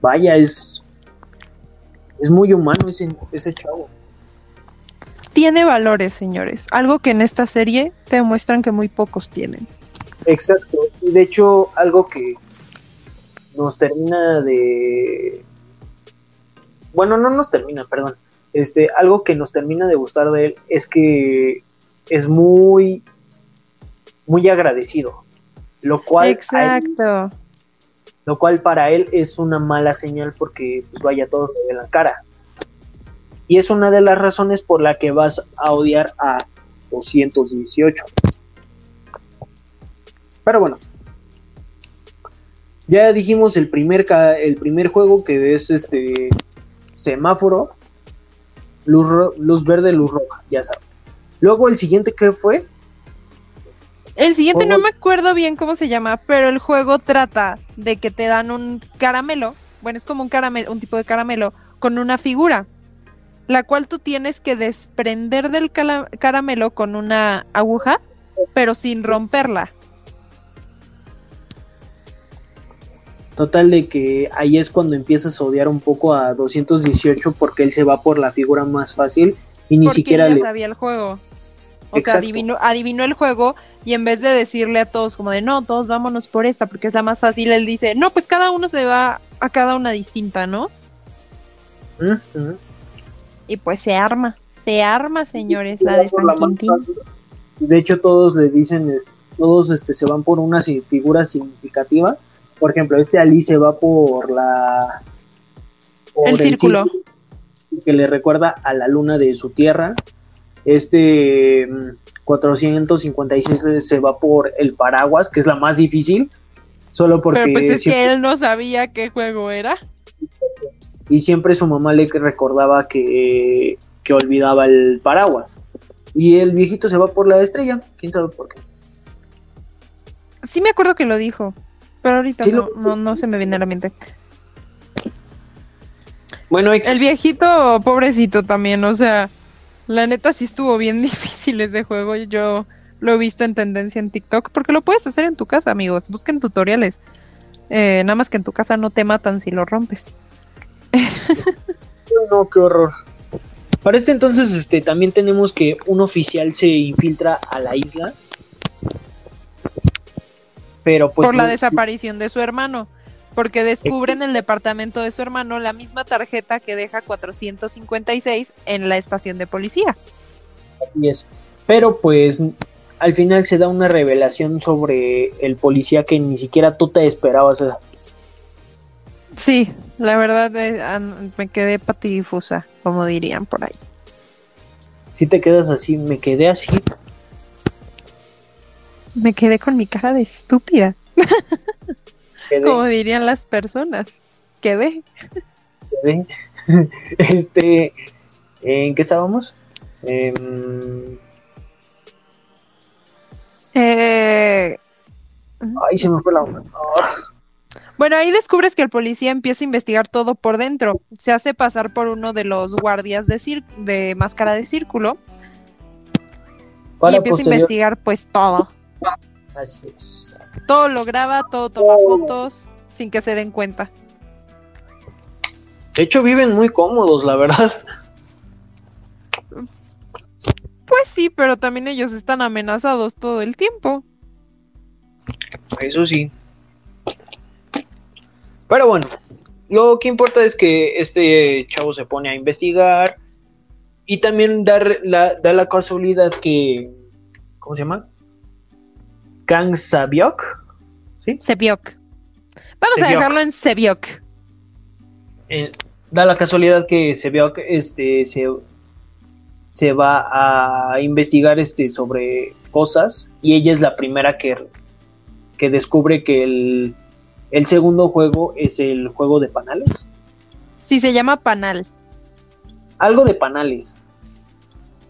vaya, es es muy humano ese ese chavo. Tiene valores, señores. Algo que en esta serie te demuestran que muy pocos tienen. Exacto. Y de hecho, algo que nos termina de. Bueno, no nos termina, perdón. Este, algo que nos termina de gustar de él es que es muy, muy agradecido. Lo cual, él- Exacto. lo cual para él es una mala señal porque, pues vaya, todos le ven la cara. Y es una de las razones por la que vas a odiar a 218. Pero bueno. Ya dijimos el primer, el primer juego que es este semáforo. Luz, ro- luz verde, luz roja, ya sabes. Luego el siguiente que fue, El siguiente no me acuerdo bien cómo se llama, pero el juego trata de que te dan un caramelo, bueno, es como un caramelo, un tipo de caramelo con una figura, la cual tú tienes que desprender del caramelo con una aguja, pero sin romperla. total de que ahí es cuando empiezas a odiar un poco a 218 porque él se va por la figura más fácil y ni porque siquiera ya le... sabía el juego. O sea, Exacto. adivinó, adivinó el juego y en vez de decirle a todos como de no, todos vámonos por esta porque es la más fácil, él dice, no, pues cada uno se va a cada una distinta, ¿no? Ujú. Y pues se arma, se arma, señores, la de San la Quintín. De hecho, todos le dicen, todos este, se van por una figura significativa. Por ejemplo, este Ali se va por la... por El círculo. que le recuerda a la luna de su tierra. Este mm, 456 se va por el paraguas, que es la más difícil. Solo porque Pero pues es siempre- que él no sabía qué juego era. Y siempre su mamá le recordaba que, que olvidaba el paraguas. Y el viejito se va por la estrella, quién sabe por qué. Sí me acuerdo que lo dijo, pero ahorita Sí no, lo- no, no se me viene a la mente. Bueno. El viejito, pobrecito también, o sea, la neta sí estuvo bien *laughs* difícil ese juego. Yo lo he visto en tendencia en TikTok, porque lo puedes hacer en tu casa, amigos. Busquen tutoriales. Eh, nada más que en tu casa no te matan si lo rompes. *laughs* no, qué horror. Para este entonces, este, también tenemos que un oficial se infiltra a la isla. Pero pues. Por la no- desaparición de su hermano. Porque descubre en el departamento de su hermano la misma tarjeta que deja 456 en la estación de policía. Así es. Pero pues al final se da una revelación sobre el policía que ni siquiera tú te esperabas. o sea, Sí, la verdad eh, me quedé patidifusa, como dirían por ahí. Si te quedas así, me quedé así. Me quedé con mi cara de estúpida, quedé, como dirían las personas. Quedé. quedé. *laughs* este, ¿en qué estábamos? Em, Eh, ay, se me fue la onda. Bueno, ahí descubres que el policía empieza a investigar todo por dentro. Se hace pasar por uno de los guardias de, cir- de máscara de círculo y empieza a investigar pues todo. Así es. Todo lo graba, todo toma Oh. fotos sin que se den cuenta. De hecho, viven muy cómodos, la verdad. Pues sí, pero también ellos están amenazados todo el tiempo. Eso sí. Pero bueno, lo que importa es que este chavo se pone a investigar y también dar la, da la casualidad que... ¿Cómo se llama? Kang Sabiok. ¿Sí? Sebiok. Vamos a Sebiok. dejarlo en Sebiok. Eh, da la casualidad que Sabiok este, se, se va a investigar este, sobre cosas y ella es la primera que, que descubre que el, el segundo juego es el juego de panales. Sí, se llama Panal. Algo de panales.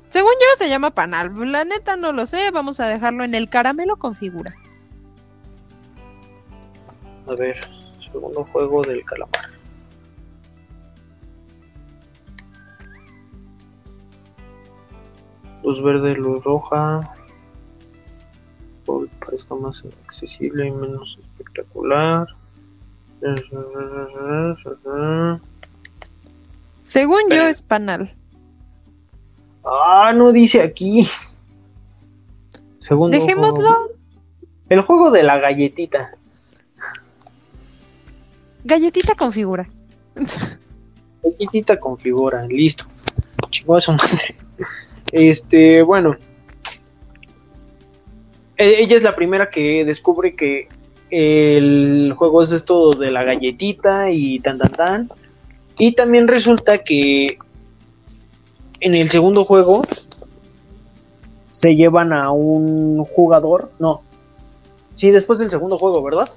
Según yo se llama Panal. La neta no lo sé. Vamos a dejarlo en el caramelo con figura. A ver, segundo juego del calamar. Luz verde, luz roja. Por parezca más accesible y menos espectacular. Según yo es Panal. Ah, no dice aquí. Segundo Dejémoslo. juego. El juego de la galletita. Galletita con figura. Galletita con figura, listo. Chingó a su madre. Este, bueno. E- Ella es la primera que descubre que el juego es esto de la galletita y tan tan tan. Y también resulta que en el segundo juego se llevan a un jugador. No. Sí, después del segundo juego, ¿verdad?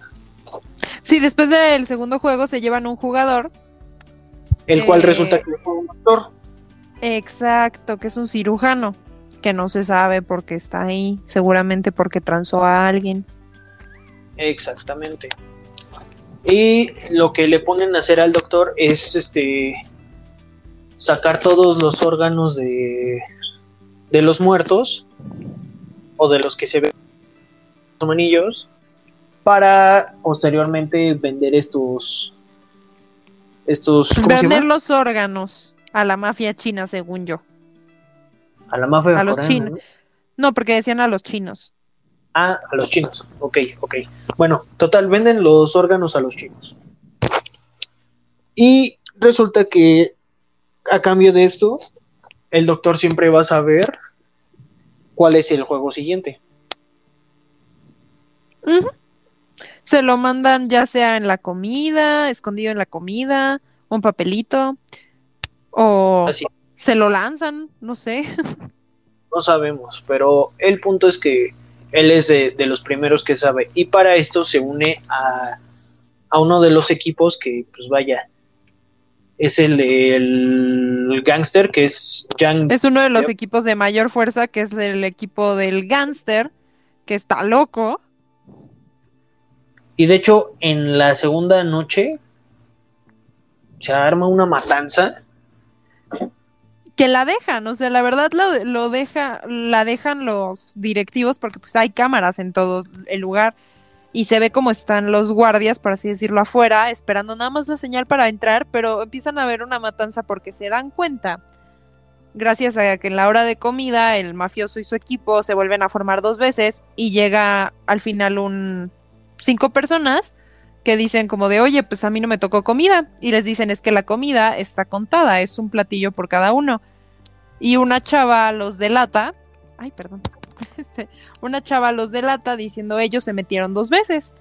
Sí, después del segundo juego se llevan un jugador. El cual resulta que fue un actor. Exacto, que es un cirujano. Que no se sabe por qué está ahí. Seguramente porque transó a alguien. Exactamente. Y lo que le ponen a hacer al doctor es este sacar todos los órganos de, de los muertos o de los que se ven los manillos para posteriormente vender estos estos Pues ¿cómo se vender los órganos a la mafia china, según yo. a la mafia a los chinos. ¿no? No, porque decían a los chinos. Ah, a los chinos. Ok, ok. Bueno, total, venden los órganos a los chinos. Y resulta que a cambio de esto, el doctor siempre va a saber cuál es el juego siguiente. Se lo mandan ya sea en la comida, escondido en la comida, un papelito, o Así, se lo lanzan, no sé. *laughs* no sabemos, pero el punto es que él es de, de los primeros que sabe. Y para esto se une a, a uno de los equipos que, pues vaya, es el del gangster, que es Yang Es uno de los equipos de mayor fuerza, que es el equipo del gánster, que está loco. Y de hecho, en la segunda noche se arma una matanza. Que la dejan, o sea, la verdad lo, lo deja, la dejan los directivos porque pues hay cámaras en todo el lugar y se ve cómo están los guardias, por así decirlo, afuera, esperando nada más la señal para entrar, pero empiezan a ver una matanza porque se dan cuenta. Gracias a que en la hora de comida el mafioso y su equipo se vuelven a formar dos veces y llega al final un cinco personas que dicen como de, oye, pues a mí no me tocó comida. Y les dicen es que la comida está contada, es un platillo por cada uno. Y una chava los delata, ay, perdón, *laughs* una chava los delata diciendo ellos se metieron dos veces.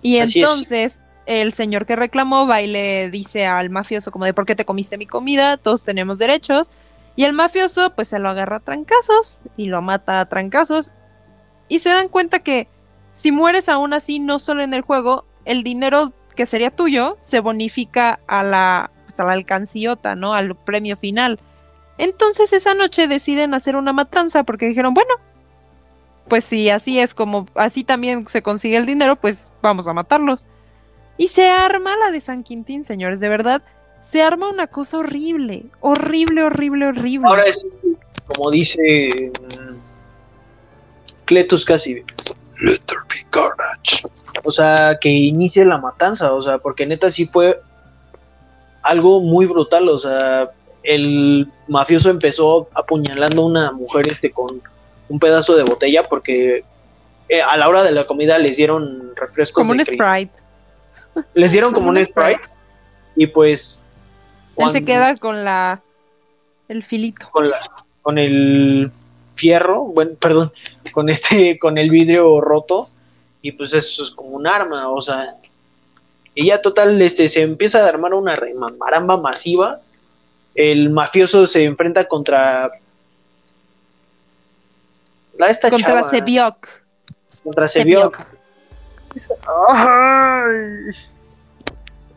Y entonces el señor que reclamó va y le dice al mafioso como de, ¿por qué te comiste mi comida? Todos tenemos derechos. Y el mafioso pues se lo agarra a trancazos y lo mata a trancazos. Y se dan cuenta que si mueres aún así, no solo en el juego, el dinero que sería tuyo se bonifica a la, pues, a la alcanciota, ¿no? Al premio final. Entonces esa noche deciden hacer una matanza porque dijeron, bueno, pues si así es como, así también se consigue el dinero, pues vamos a matarlos. Y se arma la de San Quintín, señores, de verdad, se arma una cosa horrible, horrible, horrible, horrible. Ahora es como dice mm, Cletus casi Let there be carnage. O sea, que inicie la matanza, o sea, porque neta sí fue algo muy brutal, o sea, el mafioso empezó apuñalando a una mujer este con un pedazo de botella porque eh, a la hora de la comida les dieron refrescos. Como un Sprite. Les dieron como, un Sprite. y pues... Él se queda con la... el filito. Con, la, con el fierro, bueno, perdón, con este, con el vidrio roto, y pues eso es como un arma, o sea, y ya total, este, se empieza a armar una maramba masiva, el mafioso se enfrenta contra la esta contra Sebiok. Contra Sebiok.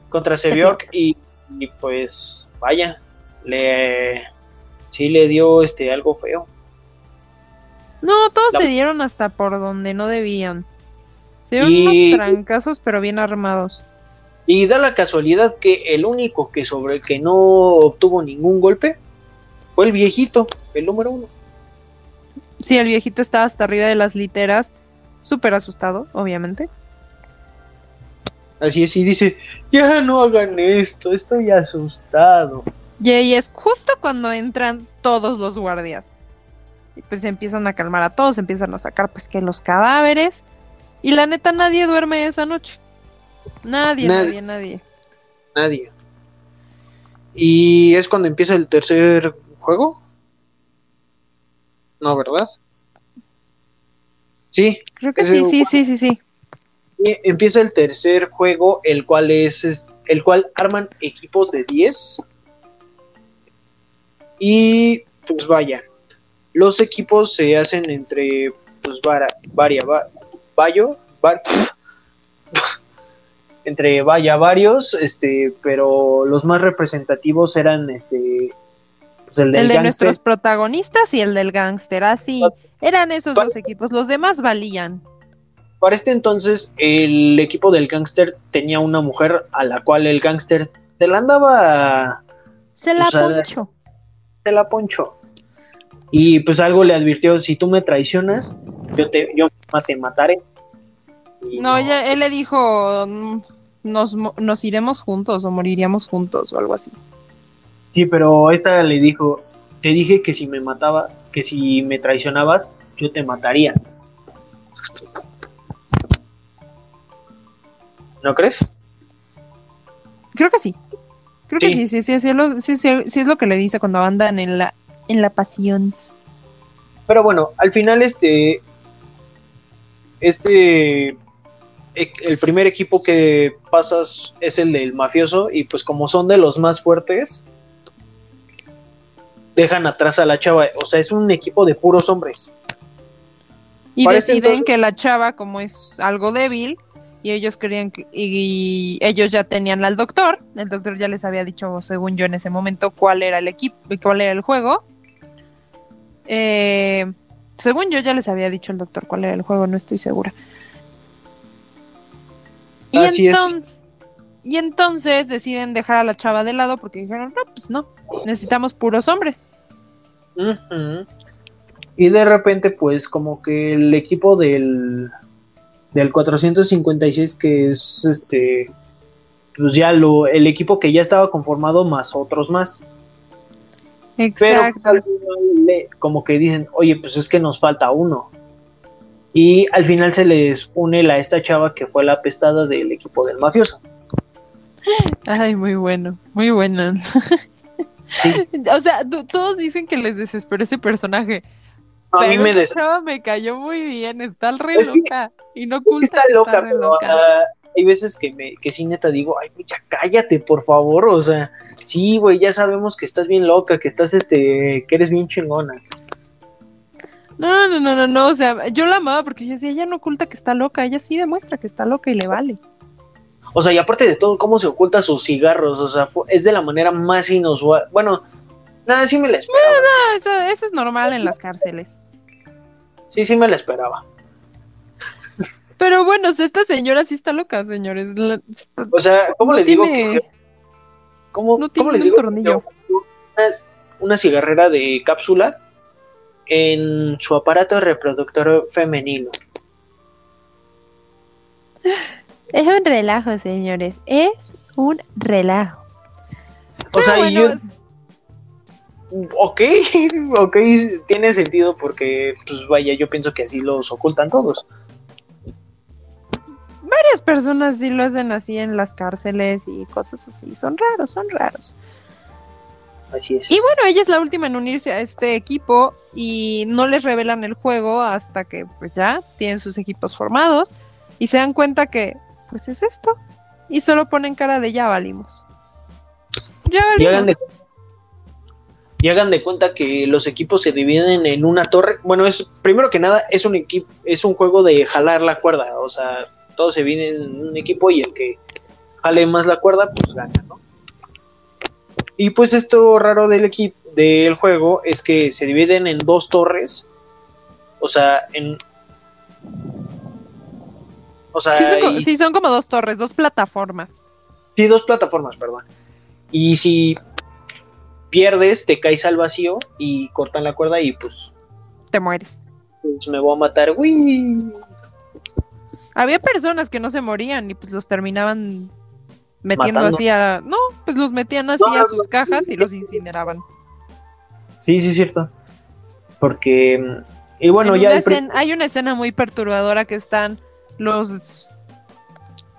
Contra Sebiok y, y, pues vaya, le sí le dio este algo feo. No, todos se dieron hasta por donde no debían. Se dieron unos trancazos, pero bien armados. Y da la casualidad que el único que sobre el que no obtuvo ningún golpe fue el viejito, el número uno. Sí, el viejito estaba hasta arriba de las literas, súper asustado, obviamente. Así es, y dice, ya no hagan esto, estoy asustado. Y ahí es justo cuando entran todos los guardias. Y pues se empiezan a calmar a todos, empiezan a sacar pues que los cadáveres. Y la neta nadie duerme esa noche. Nadie, nadie, nadie. Nadie. ¿Y es cuando empieza el tercer juego? No, ¿verdad? Sí. Creo que sí, sí, sí, sí, sí. Empieza el tercer juego, el cual es, el cual arman equipos de 10. Y pues vaya, los equipos se hacen entre, pues, varia, *laughs* entre vaya varios, este, pero los más representativos eran, este, pues, el, de nuestros protagonistas y el del gángster, así, eran esos dos equipos, los demás valían. Para este entonces, el equipo del gángster tenía una mujer a la cual el gángster se la andaba... Se la poncho. Se la poncho. Y pues algo le advirtió, si tú me traicionas, yo te, yo te mataré. no, él le dijo, mm, nos, nos iremos juntos o moriríamos juntos o algo así. Sí, pero esta le dijo, te dije que si me mataba, que si me traicionabas, yo te mataría. ¿No crees? Creo que sí. Creo que sí, sí, sí, sí, es lo, sí, sí, sí, es lo que le dice cuando andan en la en la pasión. Pero bueno, al final este, este, el primer equipo que pasas es el del mafioso y pues como son de los más fuertes, dejan atrás a la chava, o sea, es un equipo de puros hombres. Y deciden que la chava, como es algo débil, y ellos querían que, y, ellos ya tenían al doctor, el doctor ya les había dicho, según yo en ese momento, cuál era el equipo, y cuál era el juego, eh, según yo ya les había dicho el doctor cuál era el juego, no estoy segura. Y entonces, y entonces deciden dejar a la chava de lado porque dijeron, no, pues no, necesitamos puros hombres. Y de repente, pues como que el equipo del, del 456, que es este, pues ya lo, el equipo que ya estaba conformado más otros más. Exacto. Pero pues, como que dicen, oye, pues es que nos falta uno. Y al final se les une la esta chava que fue la apestada del equipo del mafioso. Ay, muy bueno, muy bueno. *laughs* o sea, to- todos dicen que les desesperó ese personaje. A mí pero me esa des... chava me cayó muy bien, está re Es que- loca. Y no oculta Está loca, pero loca. ah, hay veces que me que sí neta digo, ay, ya cállate, por favor, o sea, sí, güey, ya sabemos que estás bien loca, que estás este, que eres bien chingona. No, no, no, no, no, o sea, yo la amaba porque yo decía, ella no oculta que está loca, ella sí demuestra que está loca y le vale. O sea, y aparte de todo, cómo se oculta sus cigarros, o sea, es de la manera más inusual. Bueno, nada, sí me la esperaba. Ah, eso, eso es normal en las cárceles. Sí, sí me la esperaba. Pero bueno, esta señora sí está loca, señores. La- está- O sea, ¿cómo No les digo tiene- que ¿Cómo, no cómo les un digo tornillo. una, una cigarrera de cápsula en su aparato reproductor femenino? Es un relajo, señores, es un relajo. O sea, Pero bueno, yo, ok, *laughs* ok, tiene sentido porque, pues vaya, yo pienso que así los ocultan todos. Varias personas sí lo hacen así en las cárceles y cosas así. Son raros, son raros. Así es. Y bueno, ella es la última en unirse a este equipo y no les revelan el juego hasta que pues ya tienen sus equipos formados y se dan cuenta que pues es esto y solo ponen cara de ya valimos. Ya Y hagan, valimos. de, y hagan de cuenta que los equipos se dividen en una torre. Bueno, es primero que nada es un equipo, es un juego de jalar la cuerda. O sea, todos se dividen en un equipo y el que jale más la cuerda, pues gana, ¿no? Y pues esto raro del equipo del juego es que se dividen en dos torres. O sea, en o sea, Sí son, co- y- sí, son como dos torres, dos plataformas. Sí, dos plataformas, perdón. Y si pierdes, te caes al vacío y cortan la cuerda y pues, Te mueres. pues me voy a matar. ¡Uy! Había personas que no se morían y pues los terminaban metiendo Matando. así a... No, pues los metían así No, a sus no. cajas y los incineraban. Sí, sí, es cierto. Porque, mm, y bueno, En ya una escena- hay una escena muy perturbadora que están los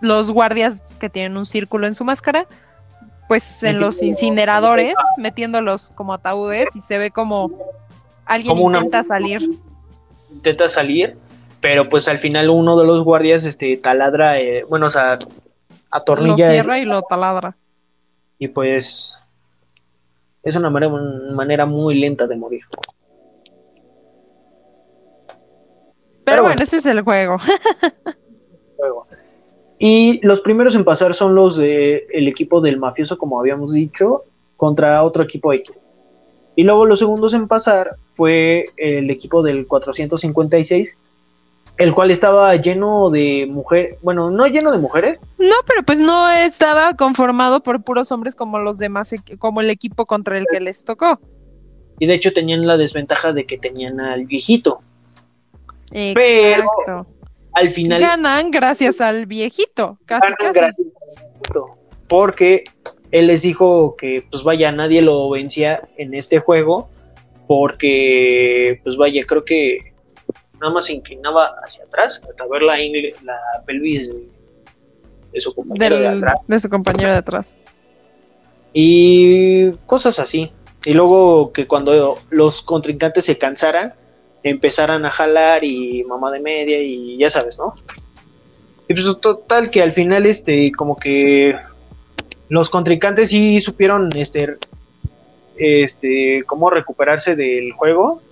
los guardias que tienen un círculo en su máscara, pues en los incineradores, *laughs* metiéndolos como ataúdes y se ve como alguien como una- intenta salir. intenta salir, pero pues al final uno de los guardias este taladra, eh, bueno, o sea, Lo atornilla es- cierra y lo taladra. y pues es una manera, manera muy lenta de morir. Pero, bueno. bueno, ese es el juego. juego. Y los primeros en pasar son los de el equipo del mafioso, como habíamos dicho, contra otro equipo X. Y luego los segundos en pasar fue el equipo del 456, el cual estaba lleno de mujeres, bueno, no lleno de mujeres, No, pero pues no estaba conformado por puros hombres como los demás, equ- como el equipo contra el que les tocó. y de hecho tenían la desventaja de que tenían al viejito. Exacto. Al final Ganan gracias al viejito, casi ganan casi. gracias a esto, porque él les dijo que pues vaya nadie lo vencía en este juego porque pues vaya creo que nada más se inclinaba hacia atrás hasta ver la, ingle- la pelvis de, de su compañero de atrás. de su compañero de atrás. y cosas así. Y luego que cuando los contrincantes se cansaran empezaran a jalar y mamá de media y ya sabes no y pues total que al final este como que los contrincantes sí supieron este este cómo recuperarse del juego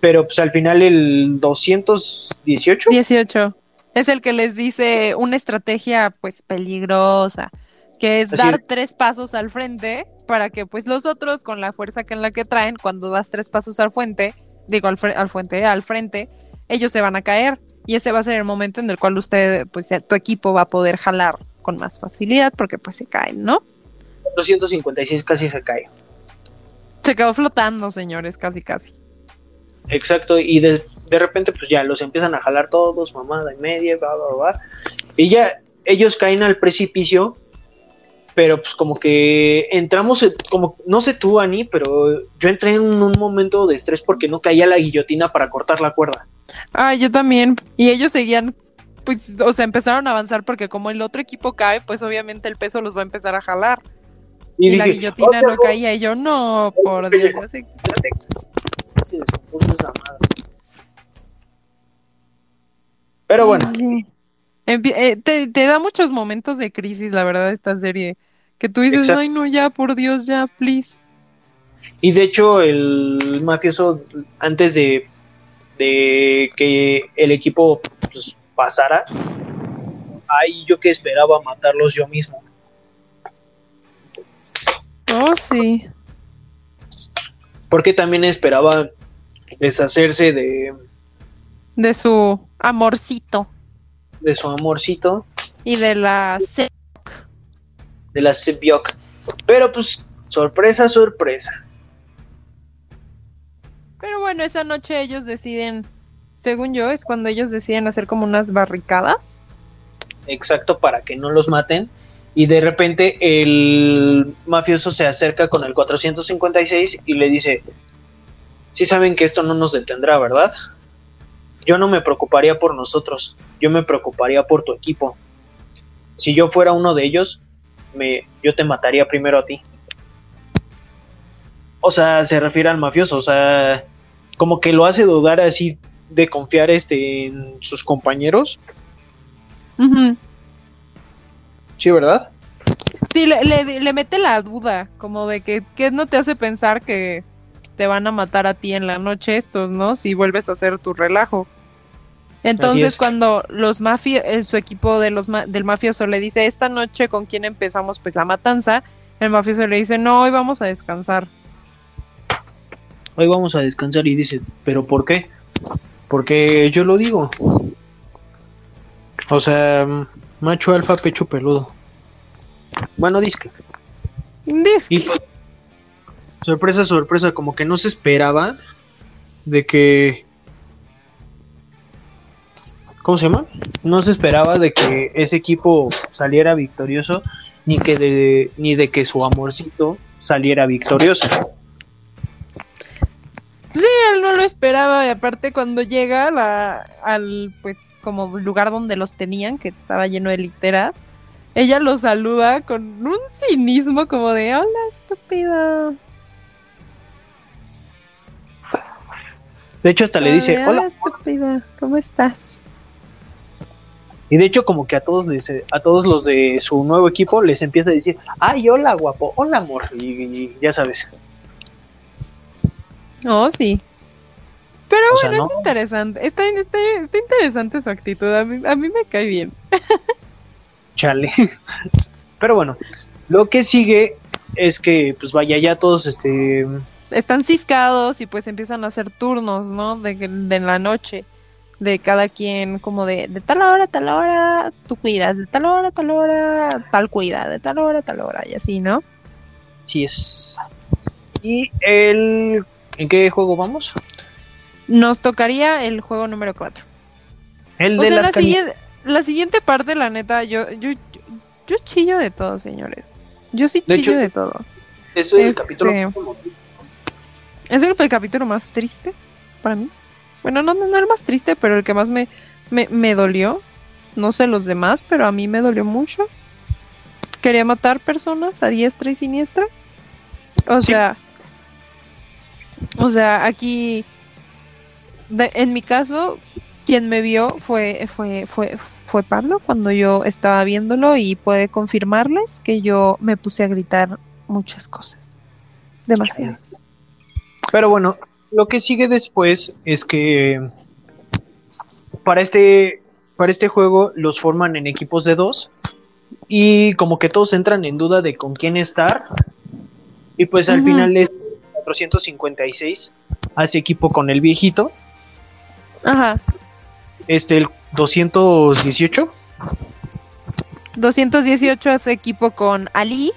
pero pues al final el 218 18. Es el que les dice una estrategia pues peligrosa, que es Así dar es. tres pasos al frente para que pues los otros con la fuerza que en la que traen, cuando das tres pasos al frente, digo al, al frente, al frente, ellos se van a caer y ese va a ser el momento en el cual usted pues tu equipo va a poder jalar con más facilidad porque pues se caen, ¿no? 256 casi se cae Se quedó flotando, señores, casi casi. Exacto, y de, de repente pues ya los empiezan a jalar todos, mamada y media, va, va, va. Y ya ellos caen al precipicio, pero pues como que entramos, como, no sé tú, Ani, pero yo entré en un momento de estrés porque no caía la guillotina para cortar la cuerda. Ah, yo también. Y ellos seguían, pues, o sea, empezaron a avanzar porque como el otro equipo cae, pues obviamente el peso los va a empezar a jalar. Y, la guillotina no caía y yo, no, por Dios. Así... Pero bueno. Eh, te, da muchos momentos de crisis, la verdad, esta serie. Que tú dices, ay, no, ya, por Dios, ya, please. Y de hecho, el mafioso, antes de, de que el equipo pues, pasara, ay, yo que esperaba matarlos yo mismo. Oh, sí. Porque también esperaba deshacerse de... De su amorcito. De su amorcito. Y de la De la Sebiok. Pero pues, sorpresa, sorpresa. Pero bueno, esa noche ellos deciden, según yo, es cuando ellos deciden hacer como unas barricadas. Exacto, para que no los maten. Y de repente el mafioso se acerca con el 456 y le dice, si saben que esto no nos detendrá, ¿verdad? Yo no me preocuparía por nosotros, yo me preocuparía por tu equipo. Si yo fuera uno de ellos, me, yo te mataría primero a ti. O sea, se refiere al mafioso, o sea, como que lo hace dudar así de confiar este en sus compañeros. Sí, ¿verdad? Sí, le, le, mete la duda, como de que, ¿qué no te hace pensar que te van a matar a ti en la noche estos, ¿no? Si vuelves a hacer tu relajo. Entonces cuando los mafios, eh, su equipo de los del mafioso le dice, esta noche con quién empezamos pues la matanza, el mafioso le dice, no, hoy vamos a descansar. Hoy vamos a descansar y dice, pero ¿por qué? Porque yo lo digo. O sea, macho alfa, pecho peludo. Bueno, disque. Disque. Sorpresa, sorpresa, como que no se esperaba de que... ¿Cómo se llama? No se esperaba de que ese equipo saliera victorioso, ni que de, ni de que su amorcito saliera victorioso. Sí, él no lo esperaba y aparte cuando llega la, al pues como lugar donde los tenían, que estaba lleno de literas, ella lo saluda con un cinismo como de hola estúpida. De hecho, hasta le dice, hola. estúpida, ¿cómo estás? Y de hecho, como que a todos a todos los de su nuevo equipo les empieza a decir, ay, hola guapo, hola amor, y, ya sabes. Oh, sí. Pero bueno, es interesante. Está, interesante su actitud. A mí, a mí me cae bien. Chale. *laughs* Pero bueno, lo que sigue es que, pues vaya, ya todos este están ciscados y pues empiezan a hacer turnos, ¿no? De, de la noche, de cada quien, como de, de tal hora, tal hora, tú cuidas, de tal hora, tal hora, tal cuida, de tal hora, tal hora, y así, ¿no? Sí es. ¿Y el... ¿En qué juego vamos? Nos tocaría el juego número 4. El de la, siguiente, la siguiente parte, la neta, yo, yo, yo, chillo de todo, señores. Yo sí chillo de, todo. Eso es el capítulo este, es el, capítulo más triste para mí. Bueno, no, no, el más triste, pero el que más me, me, dolió. No sé los demás, pero a mí me dolió mucho. Quería matar personas a diestra y siniestra. O sea, o sea, aquí, en mi caso, quien me vio fue, fue, fue, fue Pablo cuando yo estaba viéndolo y puede confirmarles que yo me puse a gritar muchas cosas. Demasiadas. Pero bueno, lo que sigue después es que para este, para este juego los forman en equipos de dos y como que todos entran en duda de con quién estar y pues al final es 456 hace equipo con el viejito. Ajá. Este, el 218. 218 hace equipo con Ali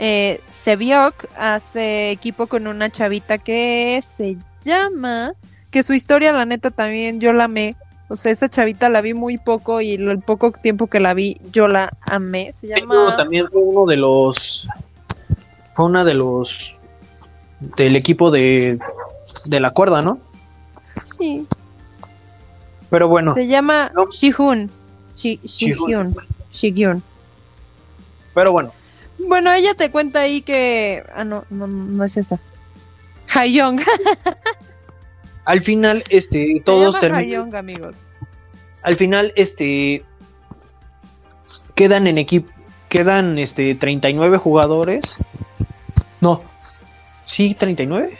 eh, Sebiok hace equipo con una chavita que se llama, que su historia la neta también yo la amé, O sea, esa chavita la vi muy poco y el poco tiempo que la vi yo la amé. Se llama... También fue uno de los... Fue una de los... Del equipo de... De la cuerda, ¿no? Sí. Pero bueno. Se llama no. Shihun. Shihyun. Pero bueno. Bueno, ella te cuenta ahí que. Ah, no, no, no es esa. Hayong. *laughs* Al final, este, todos terminan. amigos. Al final, este. Quedan en equipo. Quedan este 39 jugadores. No. Sí, 39.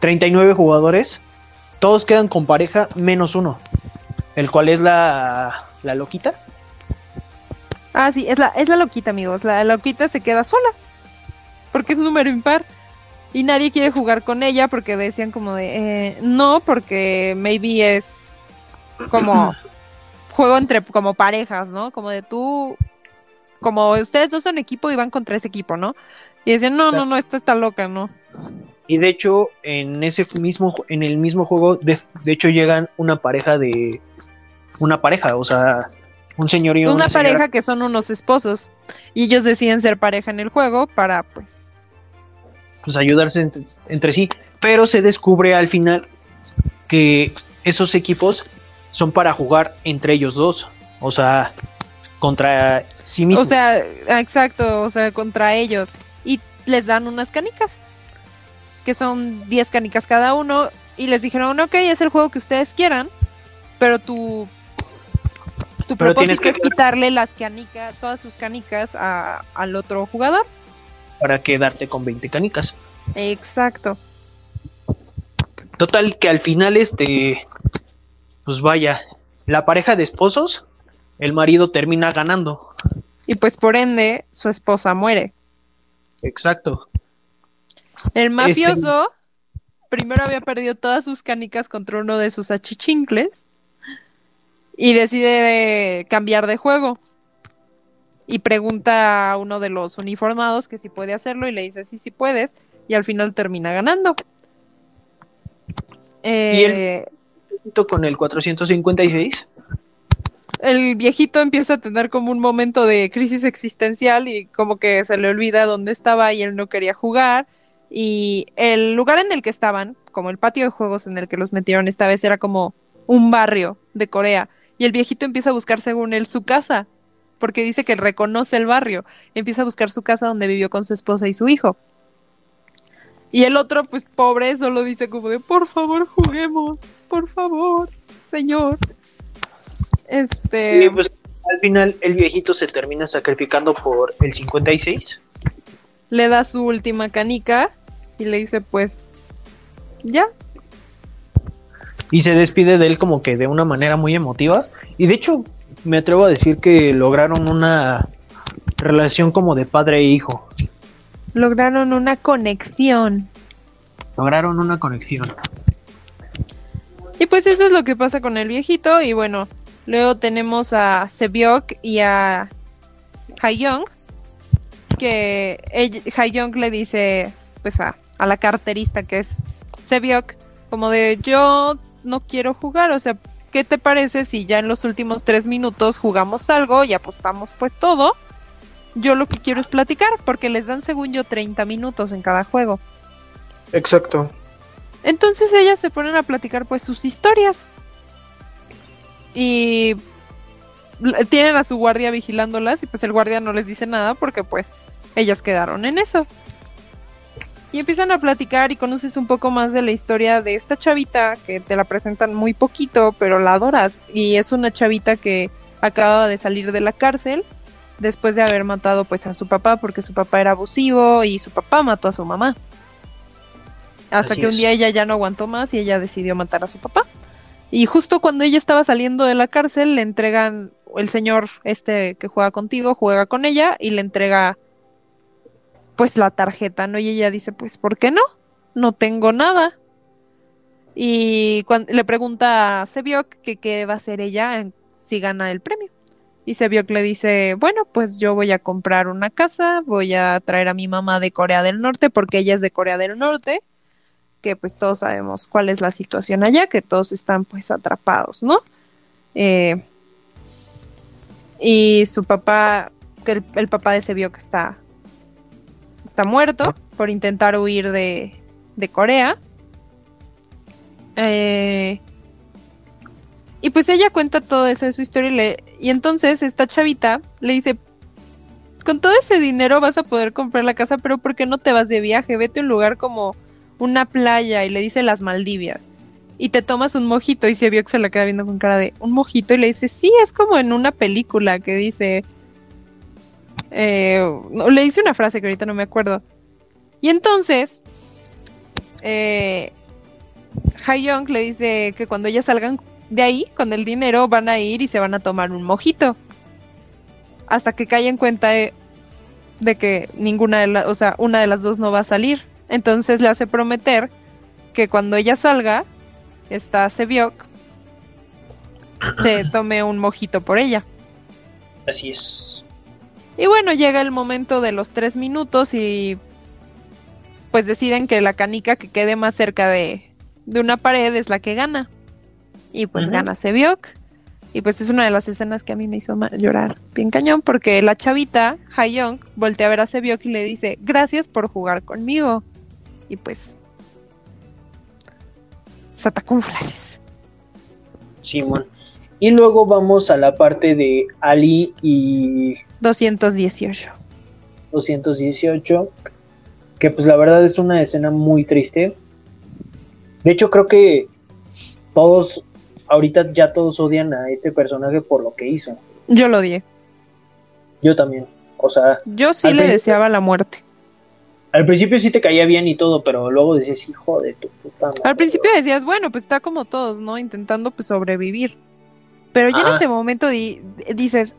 39 jugadores. Todos quedan con pareja menos uno. El cual es la, la loquita. Ah, sí, es la, es la loquita, amigos. La loquita se queda sola. Porque es un número impar. Y nadie quiere jugar con ella porque decían como de, eh, no, porque maybe es como *clears throat* juego entre como parejas, ¿no? Como de tú, como ustedes dos son equipo y van contra ese equipo, ¿no? Y decían, no, no, no, esta está loca, ¿no? Y de hecho, en ese mismo, en el mismo juego, de, de hecho llegan una pareja de, una pareja, o sea, un señor y una, una pareja que son unos esposos y ellos deciden ser pareja en el juego para pues pues ayudarse entre, sí, pero se descubre al final que esos equipos son para jugar entre ellos dos, o sea, contra sí mismos. O sea, exacto, o sea, contra ellos y les dan unas canicas que son 10 canicas cada uno y les dijeron, ok, es el juego que ustedes quieran, pero tú tu propósito es quitarle las canicas, todas sus canicas al otro jugador. Para quedarte con 20 canicas. Exacto. Total que al final este pues vaya, la pareja de esposos, el marido termina ganando. Y pues por ende, su esposa muere. Exacto. El mafioso primero había perdido todas sus canicas contra uno de sus achichincles y decide cambiar de juego. Y pregunta a uno de los uniformados que si puede hacerlo y le dice sí, sí puedes. Y al final termina ganando. ¿Y el eh, con el 456? El viejito empieza a tener como un momento de crisis existencial y como que se le olvida dónde estaba y él no quería jugar. Y el lugar en el que estaban, como el patio de juegos en el que los metieron esta vez, era como un barrio de Corea. Y el viejito empieza a buscar, según él, su casa, porque dice que reconoce el barrio. Empieza a buscar su casa donde vivió con su esposa y su hijo. Y el otro, pues pobre, solo dice como de, por favor, juguemos, por favor, señor. Este... Pues al final el viejito se termina sacrificando por el 56. Le da su última canica y le dice, pues, ya, y se despide de él como que de una manera muy emotiva. Y de hecho, me atrevo a decir que lograron una relación como de padre e hijo. Lograron una conexión. Lograron una conexión. Y pues eso es lo que pasa con el viejito. Y bueno, luego tenemos a Sebyok y a Hayoung. Que Hayoung le dice pues a, a la carterista que es Sebyok. Como de yo no quiero jugar, o sea, ¿qué te parece si ya en los últimos tres minutos jugamos algo y apostamos pues todo? Yo lo que quiero es platicar, porque les dan según yo 30 minutos en cada juego. Exacto. Entonces ellas se ponen a platicar pues sus historias. Y tienen a su guardia vigilándolas y pues el guardia no les dice nada porque pues ellas quedaron en eso. Y empiezan a platicar y conoces un poco más de la historia de esta chavita que te la presentan muy poquito, pero la adoras. Y es una chavita que acaba de salir de la cárcel después de haber matado pues a su papá porque su papá era abusivo y su papá mató a su mamá. Hasta que un día ella ya no aguantó más y ella decidió matar a su papá. Y justo cuando ella estaba saliendo de la cárcel le entregan el señor este que juega contigo, juega con ella y le entrega pues la tarjeta, ¿no? Y ella dice, pues, ¿por qué no? No tengo nada. Y cuando, le pregunta a Sebiok que qué va a hacer ella si gana el premio. Y Sebiok le dice, bueno, pues yo voy a comprar una casa, voy a traer a mi mamá de Corea del Norte, porque ella es de Corea del Norte, que pues todos sabemos cuál es la situación allá, que todos están pues atrapados, ¿no? Eh, y su papá, que el, el papá de que está, está muerto por intentar huir de, de Corea. Eh, y pues ella cuenta todo eso de su historia y, le- y entonces esta chavita le dice, con todo ese dinero vas a poder comprar la casa, pero ¿por qué no te vas de viaje? Vete a un lugar como una playa y le dice las Maldivias. Y te tomas un mojito y se vio que se la queda viendo con cara de un mojito y le dice, sí, es como en una película que dice... eh, le dice una frase que ahorita no me acuerdo. Y entonces, eh, Young le dice que cuando ellas salgan de ahí, con el dinero, van a ir y se van a tomar un mojito. Hasta que cae en cuenta de, de que ninguna de las, o sea, una de las dos no va a salir. Entonces le hace prometer que cuando ella salga, esta Sebiok se *clears throat* tome un mojito por ella. Así es. Y bueno, llega el momento de los tres minutos y pues deciden que la canica que quede más cerca de, de una pared es la que gana. Y pues gana Sebiok. Y pues es una de las escenas que a mí me hizo llorar bien cañón porque la chavita, Young voltea a ver a Sebiok y le dice, gracias por jugar conmigo. Y pues... Se atacó un flores. Simón. Y luego vamos a la parte de Ali y 218. 218, que pues la verdad es una escena muy triste. De hecho creo que todos, ahorita ya todos odian a ese personaje por lo que hizo. Yo lo odié. Yo también. O sea, Yo sí le deseaba la muerte. al principio sí te caía bien y todo, pero luego decías, hijo de tu puta madre". Al principio decías, bueno, pues está como todos, ¿no? Intentando pues sobrevivir. Pero ya en ese momento di- dices,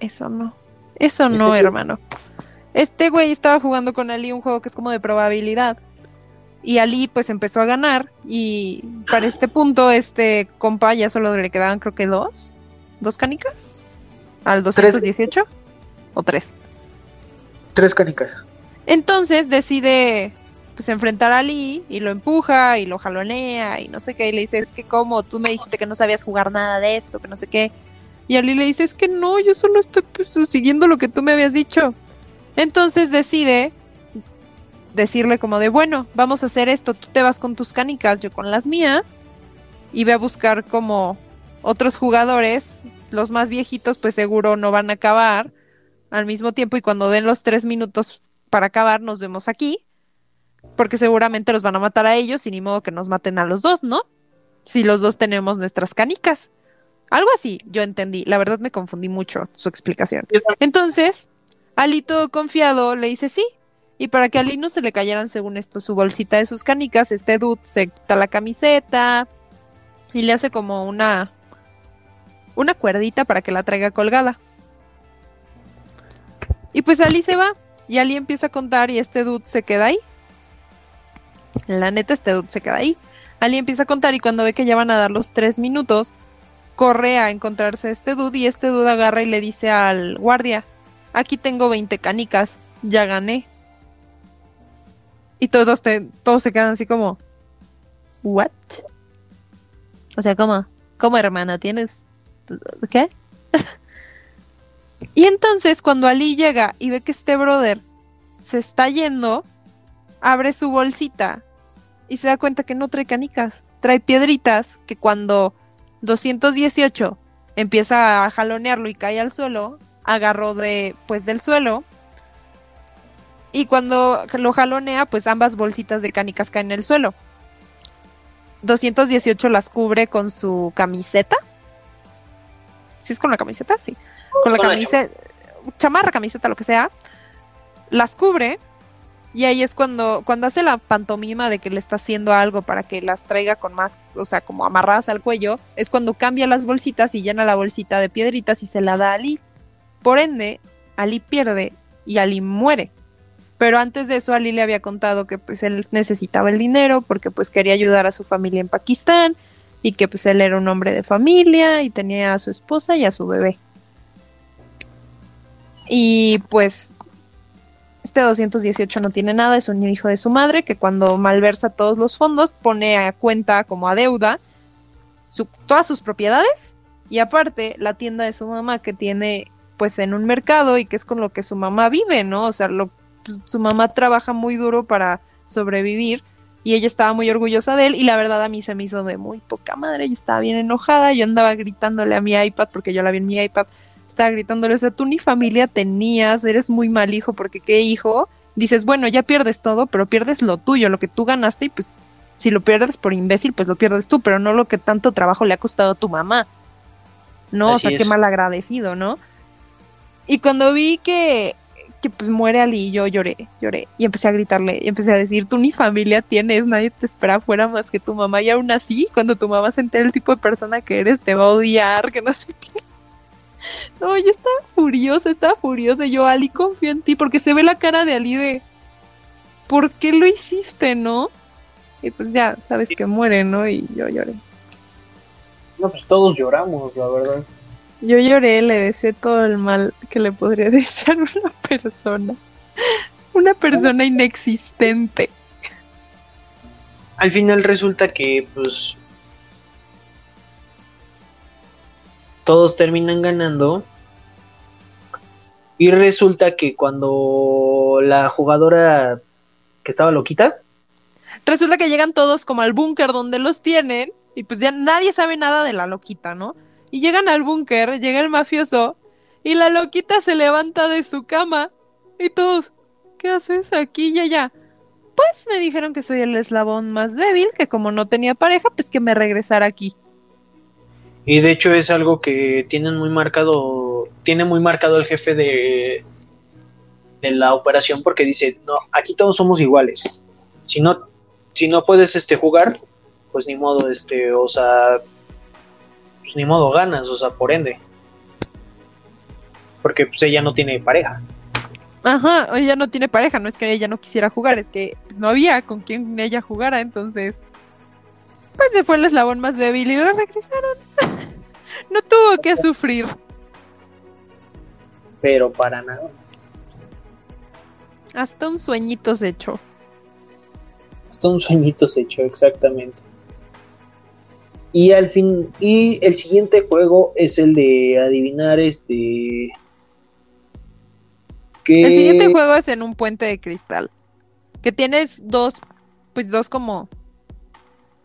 eso no, eso Este no, güey- hermano. Este güey estaba jugando con Ali un juego que es como de probabilidad. Y Ali pues empezó a ganar y para este punto este compa ya solo le quedaban creo que dos, dos canicas al 218 o tres. Tres canicas. Entonces decide pues enfrentar a Ali y lo empuja y lo jalonea y no sé qué. Y le dice, es que como tú me dijiste que no sabías jugar nada de esto, que no sé qué. Y Ali le dice, es que no, yo solo estoy pues, siguiendo lo que tú me habías dicho. Entonces decide decirle como de, bueno, vamos a hacer esto, tú te vas con tus canicas, yo con las mías. Y ve a buscar como otros jugadores, los más viejitos pues seguro no van a acabar al mismo tiempo y cuando den los tres minutos para acabar nos vemos aquí, porque seguramente los van a matar a ellos y ni modo que nos maten a los dos, ¿no? Si los dos tenemos nuestras canicas. Algo así, yo entendí. La verdad me confundí mucho su explicación. Entonces, Ali todo confiado le dice sí. Y para que a Ali no se le cayeran, según esto, su bolsita de sus canicas, este dude se quita la camiseta y le hace como una una cuerdita para que la traiga colgada. Y pues Ali se va y Ali empieza a contar y este dude se queda ahí. La neta, este dude se queda ahí. Ali empieza a contar y cuando ve que ya van a dar los tres minutos, corre a encontrarse a este dude y este dude agarra y le dice al guardia, aquí tengo 20 canicas, ya gané. Y todos, todos se quedan así como, ¿what? O sea, ¿cómo? ¿Cómo hermano? ¿Tienes qué? *laughs* y entonces cuando Ali llega y ve que este brother se está yendo, abre su bolsita y se da cuenta que no trae canicas, trae piedritas que cuando 218 empieza a jalonearlo y cae al suelo, agarró de pues del suelo y cuando lo jalonea, pues ambas bolsitas de canicas caen en el suelo. 218 las cubre con su camiseta. ¿Sí es con la camiseta? Sí. Con la Con la camiseta, chamarra, camiseta, lo que sea. Las cubre y ahí es cuando, cuando hace la pantomima de que le está haciendo algo para que las traiga con más, o sea, como amarradas al cuello, es cuando cambia las bolsitas y llena la bolsita de piedritas y se la da a Ali. Por ende, Ali pierde y Ali muere. Pero antes de eso, Ali le había contado que pues él necesitaba el dinero porque pues quería ayudar a su familia en Pakistán y que pues él era un hombre de familia y tenía a su esposa y a su bebé. Y pues este 218 no tiene nada, es un hijo de su madre que cuando malversa todos los fondos pone a cuenta como a deuda su- todas sus propiedades Y aparte, la tienda de su mamá que tiene pues en un mercado y que es con lo que su mamá vive, ¿no? O sea, lo, su mamá trabaja muy duro para sobrevivir y ella estaba muy orgullosa de él y la verdad a mí se me hizo de muy poca madre, yo estaba bien enojada, yo andaba gritándole a mi iPad porque yo la vi en mi iPad, estaba gritándole, o sea, tú ni familia tenías, eres muy mal hijo porque qué hijo, dices, bueno, ya pierdes todo, pero pierdes lo tuyo, lo que tú ganaste y pues si lo pierdes por imbécil, pues lo pierdes tú, pero no lo que tanto trabajo le ha costado a tu mamá. No, o sea, qué mal agradecido, ¿no? Y cuando vi que, que pues muere Ali, yo lloré, lloré. Y empecé a gritarle, y empecé a decir, tú ni familia tienes, nadie te espera afuera más que tu mamá. Y aún así, cuando tu mamá se entera el tipo de persona que eres, te va a odiar, que no sé qué. *laughs* No, yo estaba furiosa, estaba furiosa. Yo, Ali, confío en ti, porque se ve la cara de Ali de, ¿por qué lo hiciste, no? Y pues ya, sabes que muere, ¿no? Y yo lloré. No, pues todos lloramos, la verdad. Yo lloré, le deseé todo el mal que le podría *laughs* desear una persona. Una persona inexistente. Al final resulta que, pues. Todos terminan ganando. Y resulta que cuando la jugadora que estaba loquita. Resulta que llegan todos como al búnker donde los tienen. Y pues ya nadie sabe nada de la loquita, ¿no? Y llegan al búnker, llega el mafioso y la loquita se levanta de su cama y todos, ¿qué haces aquí y allá? Pues me dijeron que soy el eslabón más débil, que como no tenía pareja, pues que me regresara aquí. Y de hecho es algo que tienen muy marcado, tiene muy marcado el jefe de, de la operación porque dice, no, aquí todos somos iguales. Si no, si no puedes este jugar, pues ni modo, este, o sea, pues ni modo ganas, o sea, por ende. Porque pues ella no tiene pareja. Ajá, ella no tiene pareja, no es que ella no quisiera jugar, es que pues, no había con quien ella jugara, entonces pues se fue el eslabón más débil y lo regresaron. *laughs* no tuvo que sufrir. Pero para nada. Hasta un sueñito se echó. Hasta un sueñito se echó, exactamente. Y al fin, y el siguiente juego es el de adivinar este. El siguiente juego es en un puente de cristal. Que tienes dos, pues dos como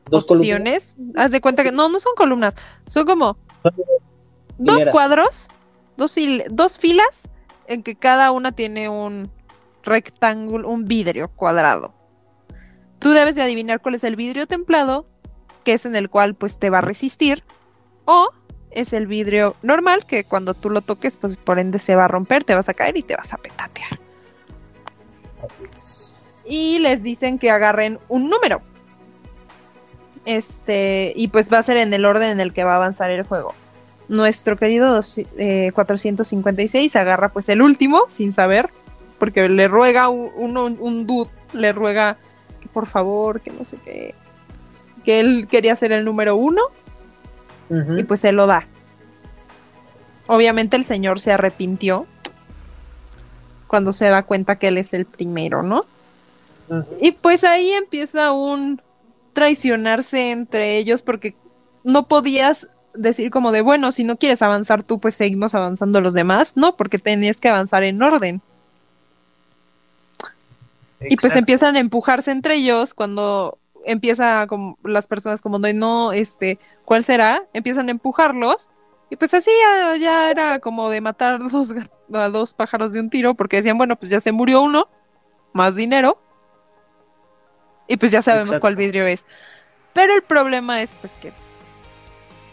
¿Dos opciones. Haz de cuenta que no, no son columnas, son como dos cuadros, dos, dos filas en que cada una tiene un rectángulo, un vidrio cuadrado. Tú debes de adivinar cuál es el vidrio templado que es en el cual pues te va a resistir, o es el vidrio normal que cuando tú lo toques pues por ende se va a romper, te vas a caer y te vas a petatear. Y les dicen que agarren un número. Este, y pues va a ser en el orden en el que va a avanzar el juego. Nuestro querido 456 eh, agarra pues el último sin saber, porque le ruega un, un dude, le ruega que por favor, que no sé qué, que él quería ser el número uno y pues se lo da. Obviamente el señor se arrepintió cuando se da cuenta que él es el primero, ¿no? Y pues ahí empieza un traicionarse entre ellos porque no podías decir como de, bueno, si no quieres avanzar tú, pues seguimos avanzando los demás, no, porque tenías que avanzar en orden. Y pues empiezan a empujarse entre ellos cuando empieza como las personas como de no, este, ¿cuál será? Empiezan a empujarlos y pues así ya, era como de matar *laughs* dos, a dos pájaros de un tiro porque decían, bueno, pues ya se murió uno, más dinero y pues ya sabemos cuál vidrio es. Pero el problema es pues que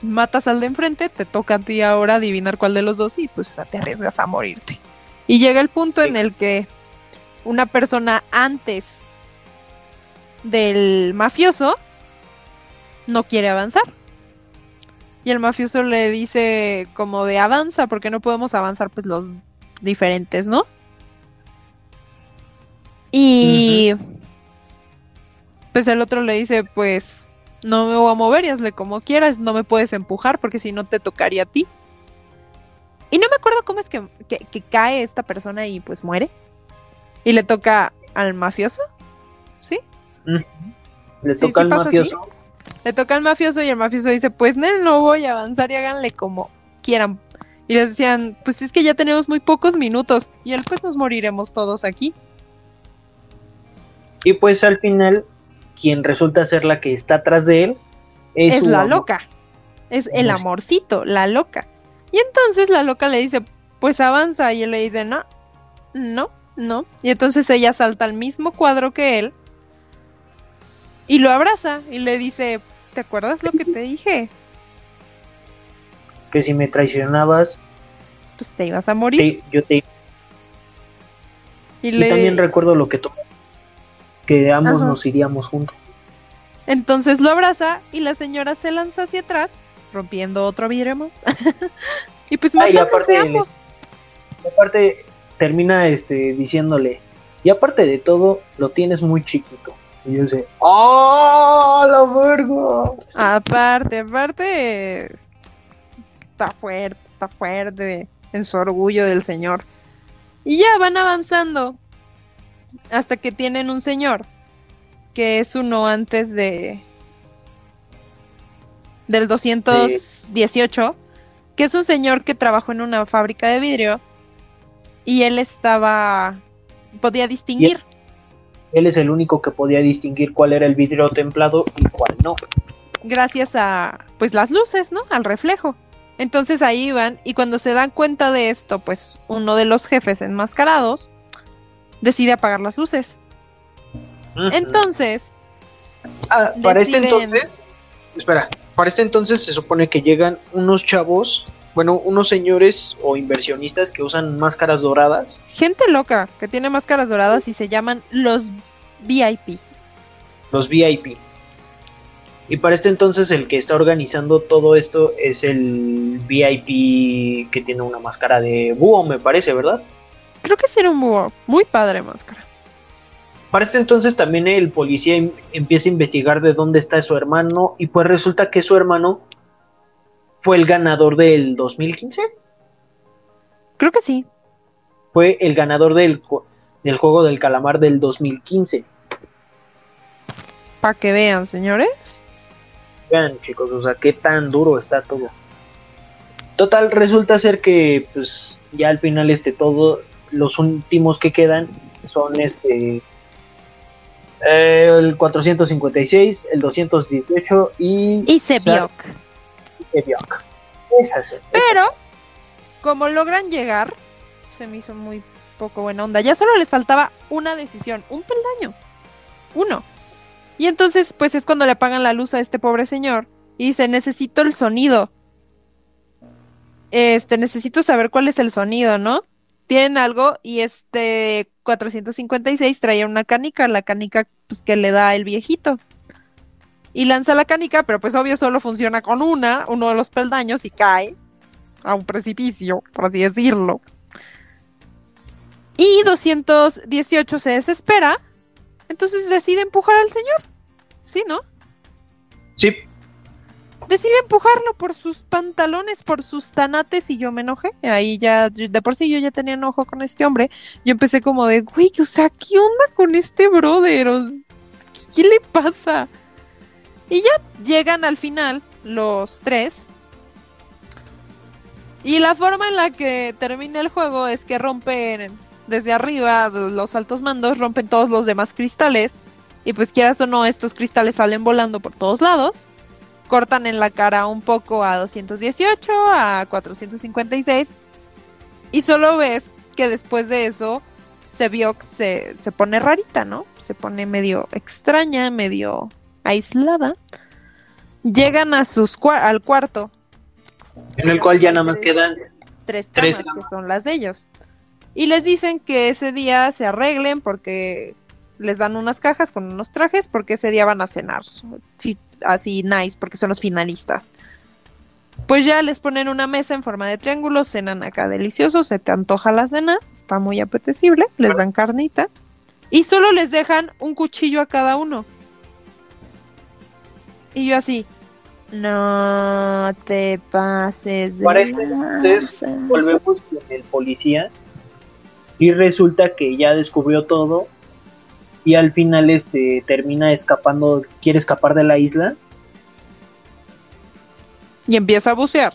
matas al de enfrente, te toca a ti ahora adivinar cuál de los dos y pues te arriesgas a morirte. Y llega el punto en el que una persona antes del mafioso no quiere avanzar. Y el mafioso le dice como de avanza, porque no podemos avanzar pues los diferentes, ¿no? Y pues el otro le dice pues no me voy a mover y hazle como quieras, no me puedes empujar porque si no te tocaría a ti. Y no me acuerdo cómo es que, cae esta persona y pues muere. Y le toca al mafioso, ¿sí? Le toca al mafioso. le toca al mafioso y el mafioso dice, pues Nel, no voy a avanzar y háganle como quieran. Y les decían, pues es que ya tenemos muy pocos minutos y él pues nos moriremos todos aquí. Y pues al final, quien resulta ser la que está atrás de él es, la amor. loca, es el Pues- amorcito, la loca. Y entonces la loca le dice, pues avanza y él le dice, no, no, no. Y entonces ella salta al mismo cuadro que él y lo abraza y le dice, ¿te acuerdas lo que te dije? Que si me traicionabas, Pues te ibas a morir. te- yo te y Y le... también recuerdo lo que tú que ambos Ajá. nos iríamos juntos. Entonces lo abraza y la señora se lanza hacia atrás, rompiendo otro vidrio más. *laughs* y pues Ah, y aparte ambos. Y aparte termina este diciéndole, y aparte de todo, lo tienes muy chiquito. Y yo sé, ¡Oh, la verga! Aparte, aparte, está fuerte, está fuerte en su orgullo del señor. Y ya van avanzando hasta que tienen un señor que es uno antes de del 218, que es un señor que trabajó en una fábrica de vidrio y él estaba podía distinguir. Él es el único que podía distinguir cuál era el vidrio templado y cuál no. gracias a pues las luces, ¿no? Al reflejo. Entonces ahí van y cuando se dan cuenta de esto, pues uno de los jefes enmascarados decide apagar las luces. Entonces, Ah, para este entonces, espera, para este entonces se supone que llegan unos chavos, bueno, unos señores o inversionistas que usan máscaras doradas. gente loca que tiene máscaras doradas y se llaman los VIP. los VIP. Y para este entonces el que está organizando todo esto es el VIP que tiene una máscara de búho, me parece, ¿verdad? Creo que sí era un búho. Muy padre máscara. Para este entonces también el policía em- empieza a investigar de dónde está su hermano y pues resulta que su hermano fue el ganador del 2015. Creo que sí. Fue el ganador del, del juego del calamar del 2015. Para que vean, señores. Vean, chicos, o sea, qué tan duro está todo. Total, resulta ser que, pues, ya al final, este, todo, los últimos que quedan son, este, eh, el 456, el 218 y... Y. Sebiok. Pero, como logran llegar, se me hizo muy poco buena onda. Ya solo les faltaba una decisión, un peldaño. Uno. Y entonces, pues es cuando le apagan la luz a este pobre señor. Y dice, necesito el sonido. Este, necesito saber cuál es el sonido, ¿no? Tienen algo y este 456 traía una canica, la canica pues que le da el viejito. Y lanza la canica, pero pues obvio solo funciona con una, uno de los peldaños y cae a un precipicio, por así decirlo. Y 218 se desespera, entonces decide empujar al señor. ¿Sí, no? Sí, Decide empujarlo por sus pantalones, por sus tanates y yo me enojé. Ahí ya, de por sí yo ya tenía enojo con este hombre. Yo empecé como de, güey, o sea, ¿qué onda con este brother? ¿Qué le pasa? Y ya llegan al final los tres. Y la forma en la que termina el juego es que rompen desde arriba los altos mandos, rompen todos los demás cristales. Y pues quieras o no, estos cristales salen volando por todos lados. Cortan en la cara un poco a 218, a 456. Y solo ves que después de eso se vio que se, se pone rarita, ¿no? Se pone medio extraña, medio aislada. Llegan a sus cua- al cuarto en el cual ya nada más quedan tres camas, Tres que son las de ellos. Y les dicen que ese día se arreglen porque les dan unas cajas con unos trajes porque ese día van a cenar. Así nice, porque son los finalistas. Pues ya les ponen una mesa en forma de triángulo, cenan acá delicioso, se te antoja la cena, está muy apetecible, les dan carnita. Y solo les dejan un cuchillo a cada uno. Y yo así, no te pases de Para este entonces, lanza". volvemos con el policía y resulta que ya descubrió todo y al final este termina escapando, quiere escapar de la isla Y empieza a bucear.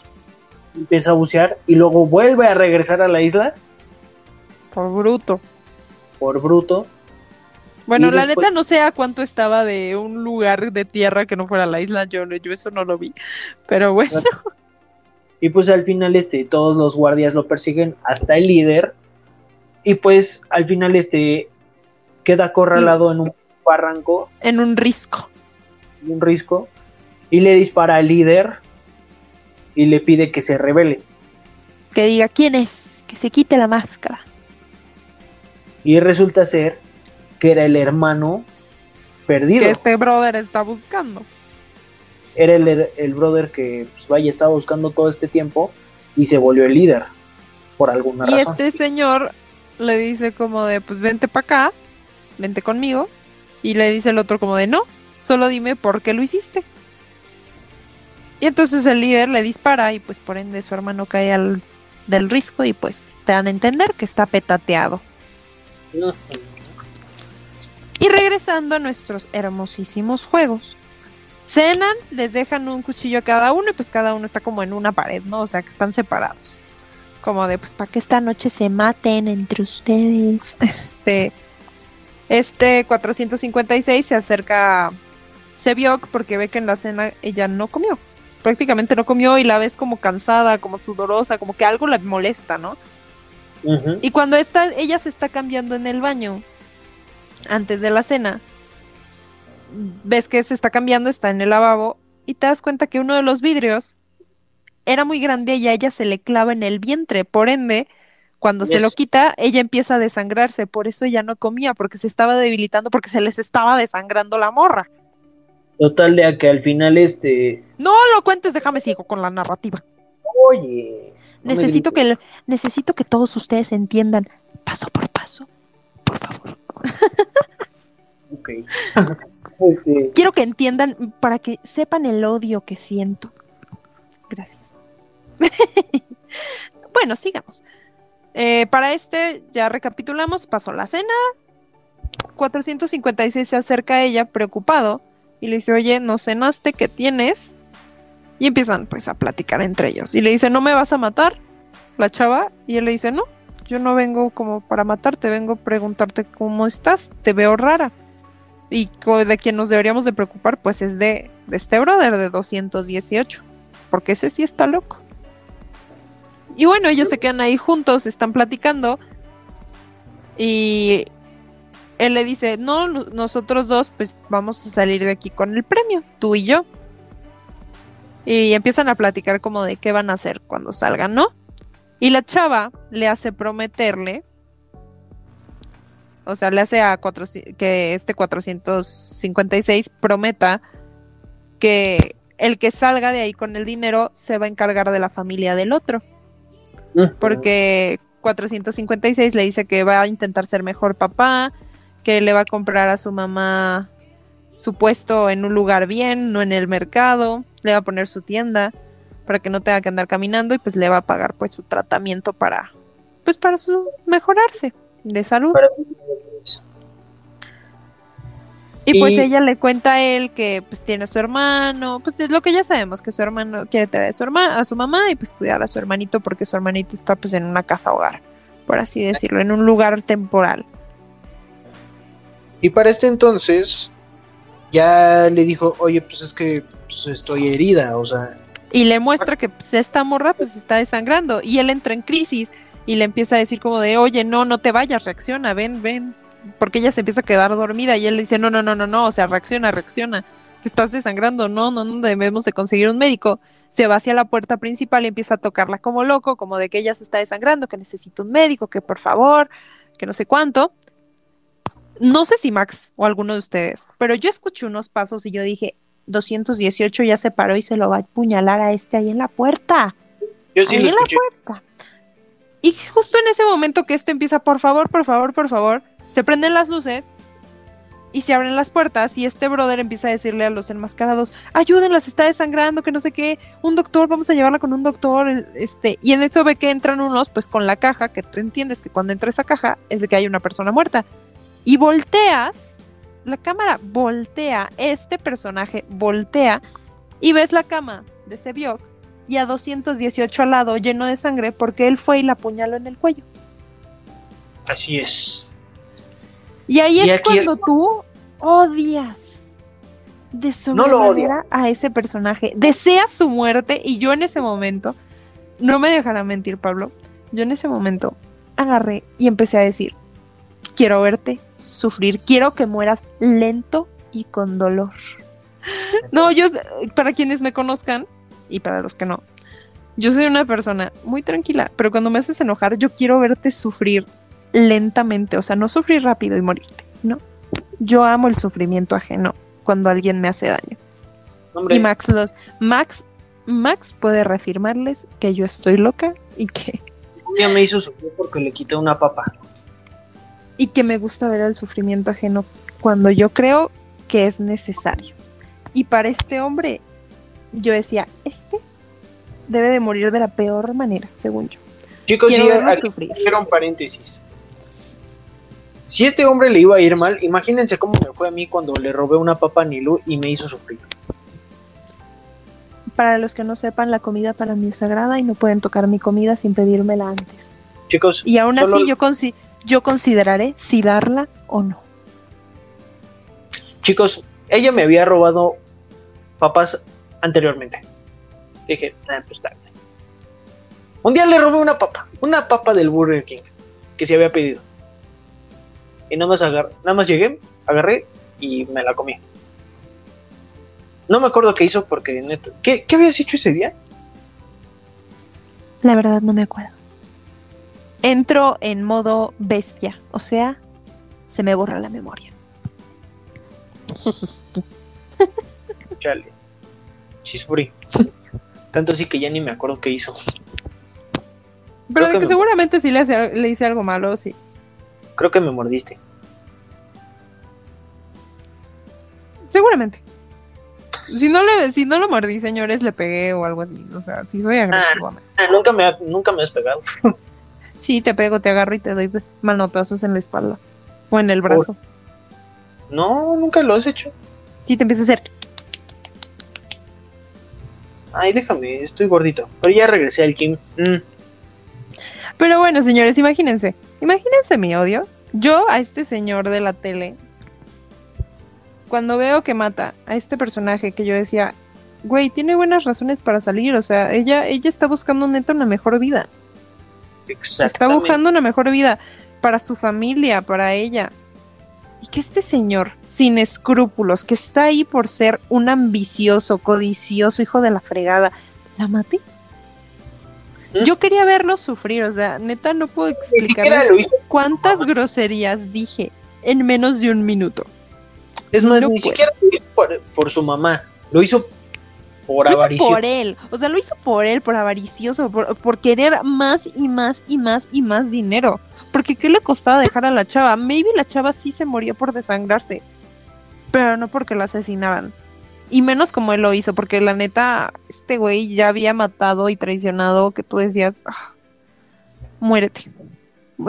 Empieza a bucear y luego vuelve a regresar a la isla. Por bruto. Por bruto. Bueno, la neta no sé a cuánto estaba de un lugar de tierra que no fuera la isla, yo, yo eso no lo vi, pero bueno. Y pues al final este, todos los guardias lo persiguen hasta el líder y pues al final este queda acorralado en un barranco. En un risco. En un risco. Y le dispara al líder y le pide que se revele. Que diga quién es, que se quite la máscara. Y resulta ser que era el hermano perdido. Que este brother está buscando. Era el, brother que, pues, vaya, estaba buscando todo este tiempo y se volvió el líder, por alguna razón. Y este señor le dice como de, pues vente para acá, vente conmigo. Y le dice el otro como de, no, solo dime por qué lo hiciste. Y entonces el líder le dispara y pues por ende su hermano cae al del risco y pues te dan a entender que está petateado. Y regresando a nuestros hermosísimos juegos. Cenan, les dejan un cuchillo a cada uno y pues cada uno está como en una pared, ¿no? O sea que están separados. Como de pues para que esta noche se maten entre ustedes. *laughs* Este. Este 456 se acerca a Sebiok porque ve que en la cena ella no comió. Prácticamente no comió y la ves como cansada, como sudorosa, como que algo la molesta, ¿no? Y cuando está, ella se está cambiando en el baño, antes de la cena, ves que se está cambiando, está en el lavabo, y te das cuenta que uno de los vidrios era muy grande y a ella se le clava en el vientre, por ende, cuando se lo quita, ella empieza a desangrarse, por eso ella no comía, porque se estaba debilitando, porque se les estaba desangrando la morra. Total de que al final este... No lo cuentes, déjame sigo con la narrativa. Oye. necesito que necesito que todos ustedes entiendan paso por paso, por favor. ok. *laughs* Este, Quiero que entiendan para que sepan el odio que siento. Gracias. *laughs* bueno, sigamos. Eh, para este, ya recapitulamos, pasó la cena. 456 se acerca a ella preocupado y le dice, oye, ¿no cenaste? ¿Qué tienes? Y empiezan pues a platicar entre ellos. Y le dice, ¿no me vas a matar? La chava. Y él le dice, no, yo no vengo como para matarte, vengo a preguntarte cómo estás. Te veo rara. Y de quien nos deberíamos de preocupar pues es de, de este brother de 218. Porque ese sí está loco. Y bueno, ellos se quedan ahí juntos, están platicando. Y él le dice, no, nosotros dos pues vamos a salir de aquí con el premio, tú y yo. Y empiezan a platicar como de qué van a hacer cuando salgan, ¿no? Y la chava le hace prometerle, o sea, le hace a que este 456 prometa que el que salga de ahí con el dinero se va a encargar de la familia del otro. Porque 456 le dice que va a intentar ser mejor papá, que le va a comprar a su mamá su puesto en un lugar bien, no en el mercado, le va a poner su tienda para que no tenga que andar caminando y pues le va a pagar pues su tratamiento para pues para su mejorarse de salud. Y, pues ella le cuenta a él que pues tiene a su hermano, pues es lo que ya sabemos, que su hermano quiere traer a su, hermana, a su mamá y pues cuidar a su hermanito porque su hermanito está pues en una casa hogar, por así decirlo, en un lugar temporal. Y para este entonces ya le dijo, oye, pues es que pues, estoy herida, o sea... Y le muestra que pues, esta morra pues está desangrando y él entra en crisis y le empieza a decir como de, oye, no, no te vayas, reacciona, ven, ven, porque ella se empieza a quedar dormida y él le dice, no, no, no, no, no, o sea, reacciona, reacciona, te estás desangrando, no, no, no, debemos de conseguir un médico. Se va hacia la puerta principal y empieza a tocarla como loco, como de que ella se está desangrando, que necesita un médico, que por favor, que no sé cuánto. No sé si Max o alguno de ustedes, pero yo escuché unos pasos y yo dije, 218 ya se paró y se lo va a apuñalar a este ahí en la puerta. Yo sí ahí en la puerta. Y justo en ese momento que este empieza, por favor, por favor, por favor, se prenden las luces y se abren las puertas y este brother empieza a decirle a los enmascarados, ayúdenla, se está desangrando, que no sé qué, un doctor, vamos a llevarla con un doctor, este, y en eso ve que entran unos, pues con la caja, que entiendes que cuando entra esa caja es de que hay una persona muerta. Y volteas, la cámara voltea, este personaje voltea, y ves la cama de Sebiok y a 218 al lado lleno de sangre porque él fue y la apuñaló en el cuello. Así es. Y ahí Y es cuando tú odias de No odias. a ese personaje. Deseas su muerte y yo en ese momento, no me dejará mentir Pablo, yo en ese momento agarré y empecé a decir, quiero verte sufrir, quiero que mueras lento y con dolor. No, yo, para quienes me conozcan y para los que no, yo soy una persona muy tranquila, pero cuando me haces enojar, yo quiero verte sufrir lentamente, o sea, no sufrir rápido y morirte, ¿no? Yo amo el sufrimiento ajeno cuando alguien me hace daño. Hombre, Y Max los Max Max puede reafirmarles que yo estoy loca y que un día me hizo sufrir porque le quité una papa. y que me gusta ver el sufrimiento ajeno cuando yo creo que es necesario. Y para este hombre yo decía, este debe de morir de la peor manera, según yo. Chicos, Quiero sí, quiero un paréntesis. Si este hombre le iba a ir mal, imagínense cómo me fue a mí cuando le robé una papa a Nilu y me hizo sufrir. Para los que no sepan, la comida para mí es sagrada y no pueden tocar mi comida sin pedírmela antes. Chicos, Y aún Solo- así yo, consi- yo consideraré si darla o no. chicos, ella me había robado papas anteriormente. Dije, ah, pues bien. Un día le robé una papa, una papa del Burger King que se había pedido. Y nada más, agar- nada más llegué, agarré y me la comí. No me acuerdo qué hizo porque neta. ¿Qué, qué habías hecho ese día? La verdad no me acuerdo. Entro en modo bestia, o sea, se me borra la memoria. *laughs* Chale. Chisburi. Tanto así que ya ni me acuerdo qué hizo. Pero Creo de que que me- seguramente sí le, hace- le hice algo malo, sí. Creo que me mordiste. Seguramente. Si no, le, si no lo mordí, señores, le pegué o algo así. O sea, si soy agresivo. Ah, nunca, me ha- nunca me has pegado. *laughs* Sí, te pego, te agarro y te doy manotazos en la espalda. O en el brazo. No, nunca lo has hecho. Sí, te empieza a hacer. Ay, déjame, estoy gordito. Pero ya regresé al Kim. Mm, Pero bueno, señores, imagínense. Imagínense mi odio. Yo a este señor de la tele, cuando veo que mata a este personaje que yo decía, güey, tiene buenas razones para salir. O sea, ella, ella está buscando neta una mejor vida. Está buscando una mejor vida para su familia, para ella. Y que este señor, sin escrúpulos, que está ahí por ser un ambicioso, codicioso, hijo de la fregada, la mate. Yo quería verlo sufrir, o sea, neta no puedo hizo. cuántas groserías dije en menos de un minuto. Es más, No ni puedo. siquiera lo hizo por, por su mamá. Lo hizo por Lo hizo por él, o sea, lo hizo por él, por avaricioso, por, por querer más y más y más y más dinero. Porque ¿qué le costaba dejar a la chava? Maybe la chava sí se moría por desangrarse, pero no porque la asesinaran. Y menos como él lo hizo, porque la neta, este güey ya había matado y traicionado que tú decías, "Ah, muérete.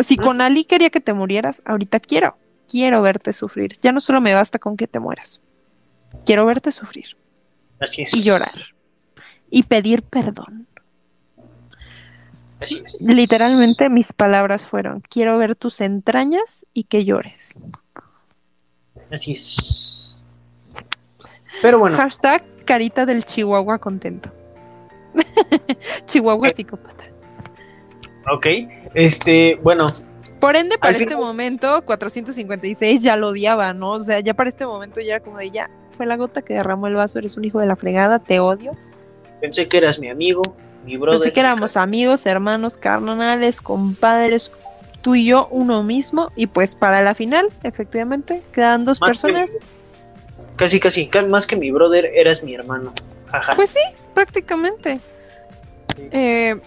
Si con Ali quería que te murieras, ahorita quiero, quiero verte sufrir. Ya no solo me basta con que te mueras. Quiero verte sufrir Así es. y llorar y pedir perdón. Así es. Literalmente mis palabras fueron, quiero ver tus entrañas y que llores. Así es. Pero bueno, Hashtag carita del chihuahua contento. *laughs* chihuahua psicópata. ok. Este, bueno, Por ende, para este final- momento, 456 ya lo odiaba, ¿no? O sea, ya para este momento ya era como de ya, fue la gota que derramó el vaso, eres un hijo de la fregada, te odio. pensé que eras mi amigo, mi brother. Pensé que éramos amigos, hermanos, carnales, compadres, tú y yo, uno mismo. Y pues para la final, efectivamente, quedan dos Más que- personas. Casi, casi, ca- más que mi brother, eras mi hermano. Ajá. Pues sí, prácticamente. Eh,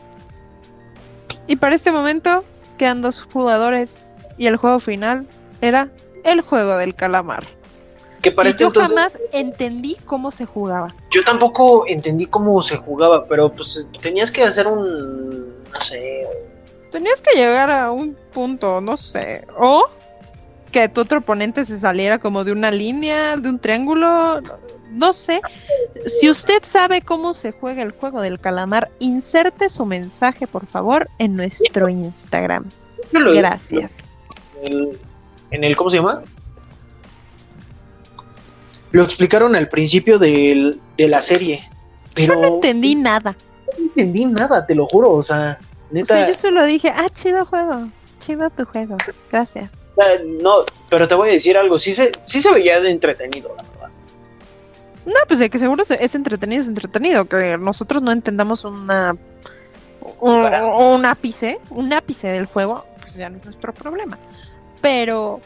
y para este momento quedan dos jugadores y el juego final era el juego del calamar. que para y este yo entonces, jamás entendí cómo se jugaba. yo tampoco entendí cómo se jugaba, pero pues tenías que hacer un, no sé, Tenías que llegar a un punto, no sé, o que tu otro oponente se saliera como de una línea, de un triángulo, no sé. Si usted sabe cómo se juega el juego del calamar, inserte su mensaje, por favor, en nuestro Instagram. Gracias. en el, ¿cómo se llama? Lo explicaron al principio de la serie. Pero Yo no entendí nada. No entendí nada, te lo juro, o sea, neta. yo solo dije, ah, chido juego, chido tu juego, gracias. No, pero te voy a decir algo, sí se, sí se veía de entretenido, la verdad. No, pues de que seguro es entretenido, es entretenido, que nosotros no entendamos una un, ápice, un ápice del juego, pues ya no es nuestro problema. Pero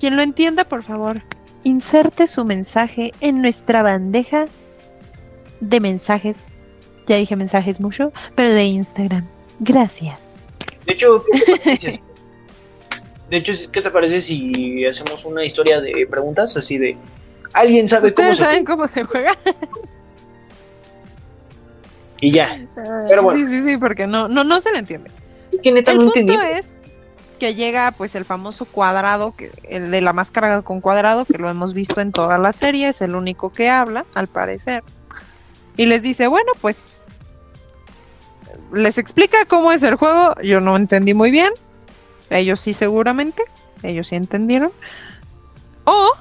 quien lo entienda, por favor, inserte su mensaje en nuestra bandeja de mensajes. Ya dije mensajes mucho, pero de Instagram. Gracias. De hecho, *laughs* De hecho, ¿qué te parece si hacemos una historia de preguntas así de alguien sabe cómo se saben cómo se juega? y ya. Pero bueno. Sí, sí, sí, porque no, no, no se le entiende. el punto es que llega pues el famoso cuadrado, que, el de la máscara con cuadrado, que lo hemos visto en toda la serie, es el único que habla, al parecer. Y les dice, bueno, pues les explica cómo es el juego, yo no entendí muy bien, ellos sí seguramente, ellos sí entendieron. O,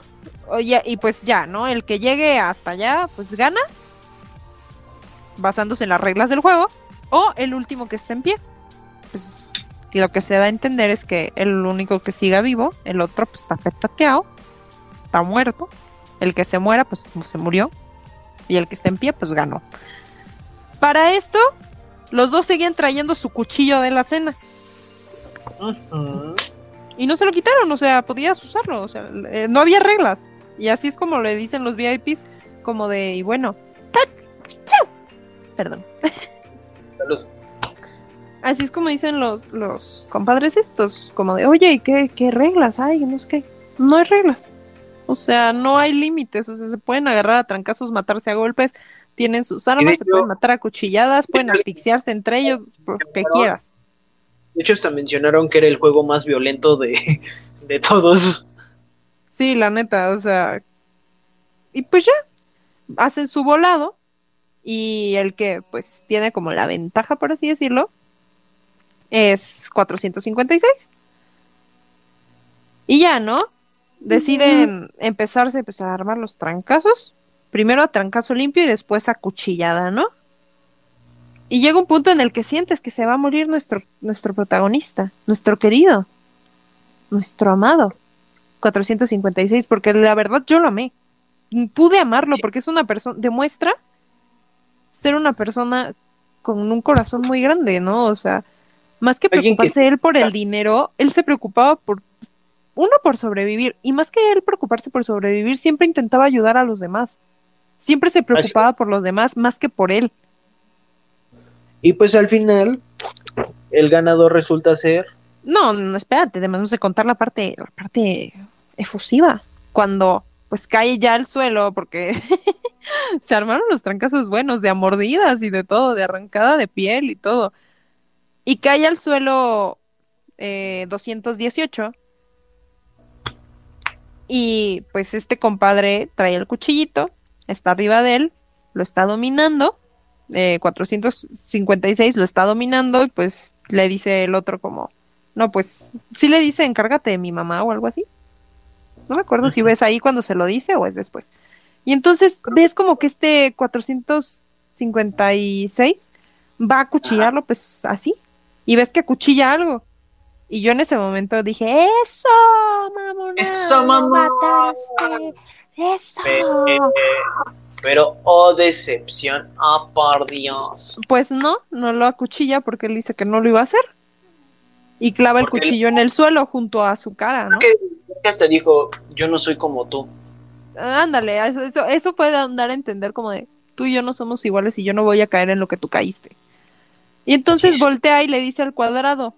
y pues ya, ¿no? El que llegue hasta allá, pues gana, basándose en las reglas del juego. O el último que esté en pie. Pues lo que se da a entender es que el único que siga vivo, el otro pues está petateado, está muerto. El que se muera, pues se murió. Y el que esté en pie, pues ganó. Para esto, los dos seguían trayendo su cuchillo de la cena. Y no se lo quitaron, o sea, podías usarlo, o sea, eh, no había reglas. Y así es como le dicen los VIPs, como de, y bueno, perdón. Así es como dicen los, los compadres estos, como de, oye, ¿y qué, qué reglas hay? No es que, no hay reglas. O sea, no hay límites, o sea, se pueden agarrar a trancazos, matarse a golpes, tienen sus armas, se pueden matar a cuchilladas, pueden asfixiarse entre ellos, lo que quieras. De hecho, hasta mencionaron que era el juego más violento de, *laughs* de todos. Sí, la neta, o sea. Y pues ya, hacen su volado. Y el que pues tiene como la ventaja, por así decirlo, es 456. Y ya, ¿no? Deciden empezarse pues, a armar los trancazos. Primero a trancazo limpio y después a cuchillada, ¿no? Y llega un punto en el que sientes que se va a morir nuestro, nuestro protagonista, nuestro querido, nuestro amado. 456, porque la verdad yo lo amé. Pude amarlo porque es una persona, demuestra ser una persona con un corazón muy grande, ¿no? O sea, más que preocuparse él por el dinero, él se preocupaba por, uno, por sobrevivir, y más que él preocuparse por sobrevivir, siempre intentaba ayudar a los demás. Siempre se preocupaba por los demás más que por él. Y pues al final, el ganador resulta ser. No, no, espérate, debemos de contar la parte, la parte efusiva. Cuando pues cae ya al suelo, porque *laughs* se armaron los trancazos buenos, de amordidas y de todo, de arrancada de piel y todo. Y cae al suelo eh, 218. Y pues este compadre trae el cuchillito, está arriba de él, lo está dominando 456 eh, lo está dominando y pues le dice el otro como, no, pues sí le dice encárgate de mi mamá o algo así. No me acuerdo si ves ahí cuando se lo dice o es después. Y entonces ves como que este 456 va a cuchillarlo pues así. Y ves que cuchilla algo. Y yo en ese momento dije, eso, mamá. Eso, mamá. Eso. Pero, oh decepción, ah, por Dios. Pues no, no lo acuchilla porque él dice que no lo iba a hacer. Y clava el cuchillo en el suelo junto a su cara, ¿no? Que hasta dijo, yo no soy como tú. Ándale, eso, eso, puede dar a entender como de, tú y yo no somos iguales y yo no voy a caer en lo que tú caíste. Y entonces voltea y le dice al cuadrado,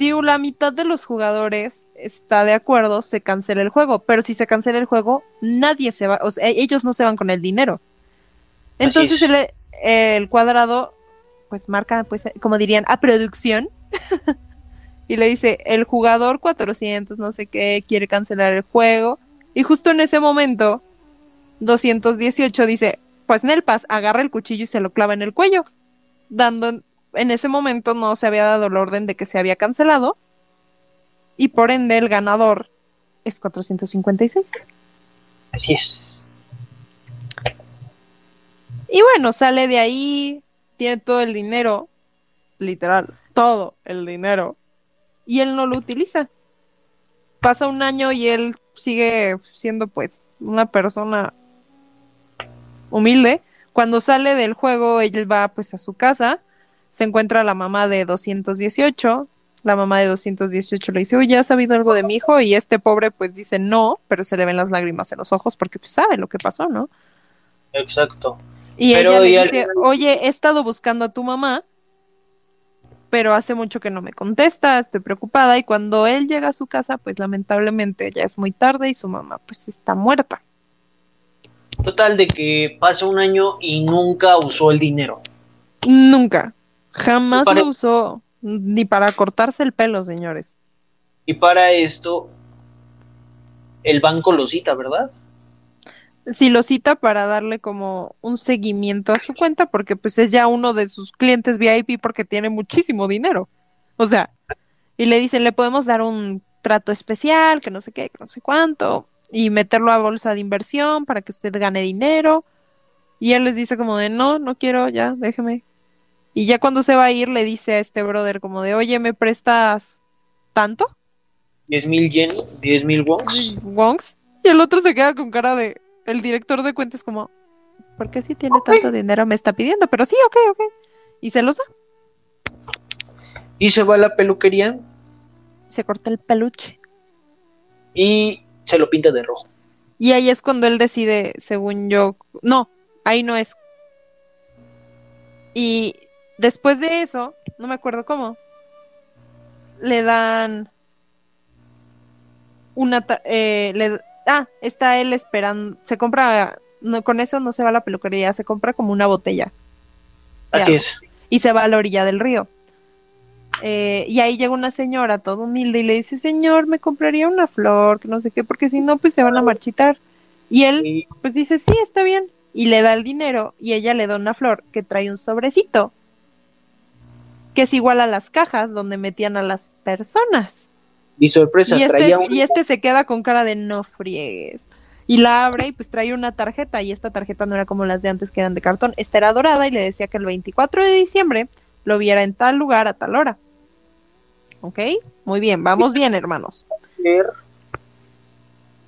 si la mitad de los jugadores está de acuerdo, se cancela el juego. Pero si se cancela el juego, nadie se va, o sea, ellos no se van con el dinero. Entonces el, cuadrado, pues marca, pues, como dirían, a producción. *laughs* y le dice, el jugador 400, no sé qué, quiere cancelar el juego. Y justo en ese momento, 218 dice, pues Nelpas agarra el cuchillo y se lo clava en el cuello, dando, en ese momento no se había dado la orden de que se había cancelado, y por ende el ganador es 456. Así es. Y bueno, sale de ahí, tiene todo el dinero, literal, todo el dinero, y él no lo utiliza. Pasa un año y él sigue siendo pues una persona humilde. Cuando sale del juego, él va pues a su casa, se encuentra la mamá de 218, la mamá de 218 le dice, oye, ¿has sabido algo de mi hijo? Y este pobre pues dice no, pero se le ven las lágrimas en los ojos porque pues sabe lo que pasó, ¿no? Exacto. Y Pero, ella le y dice, oye, he estado buscando a tu mamá, pero hace mucho que no me contesta, estoy preocupada. Y cuando él llega a su casa, pues lamentablemente ya es muy tarde y su mamá pues está muerta. Total de que pasa un año y nunca usó el dinero. Nunca, jamás Para- lo usó, ni para cortarse el pelo, señores. Y para esto, el banco lo cita, ¿verdad? Si lo cita para darle como un seguimiento a su cuenta, porque pues es ya uno de sus clientes VIP porque tiene muchísimo dinero. O sea, y le dicen, le podemos dar un trato especial, que no sé qué, que no sé cuánto, y meterlo a bolsa de inversión para que usted gane dinero. Y él les dice como de, no, no quiero, ya, déjeme. Y ya cuando se va a ir, le dice a este brother como de, oye, ¿me prestas tanto? 10 mil yen, 10 mil wons. y Wongs. Y el otro se queda con cara de. El director de cuentas, como. ¿Por qué si tiene tanto dinero me está pidiendo? Pero sí, ok, ok. Y se los da. Y se va a la peluquería Se corta el peluche. y se lo pinta de rojo. Y ahí es cuando él decide, según yo. No, ahí no es. Y después de eso, no me acuerdo cómo. Le dan. Una. eh, le- ah, está él esperando. Se compra. No, con eso no se va a la peluquería, se compra como una botella. Así es. y se va a la orilla del río. Eh, y ahí llega una señora todo humilde y le dice, señor, me compraría una flor, que no sé qué, porque si no, pues se van a marchitar. Y él, pues dice, sí, está bien. Y le da el dinero y ella le da una flor que trae un sobrecito, que es igual a las cajas donde metían a las personas. y sorpresa, Y este, traía un... y este se queda con cara de no friegues. Y la abre y pues trae una tarjeta y esta tarjeta no era como las de antes que eran de cartón, esta era dorada y le decía que el 24 de diciembre lo viera en tal lugar a tal hora. ¿Ok? Muy bien, vamos bien hermanos.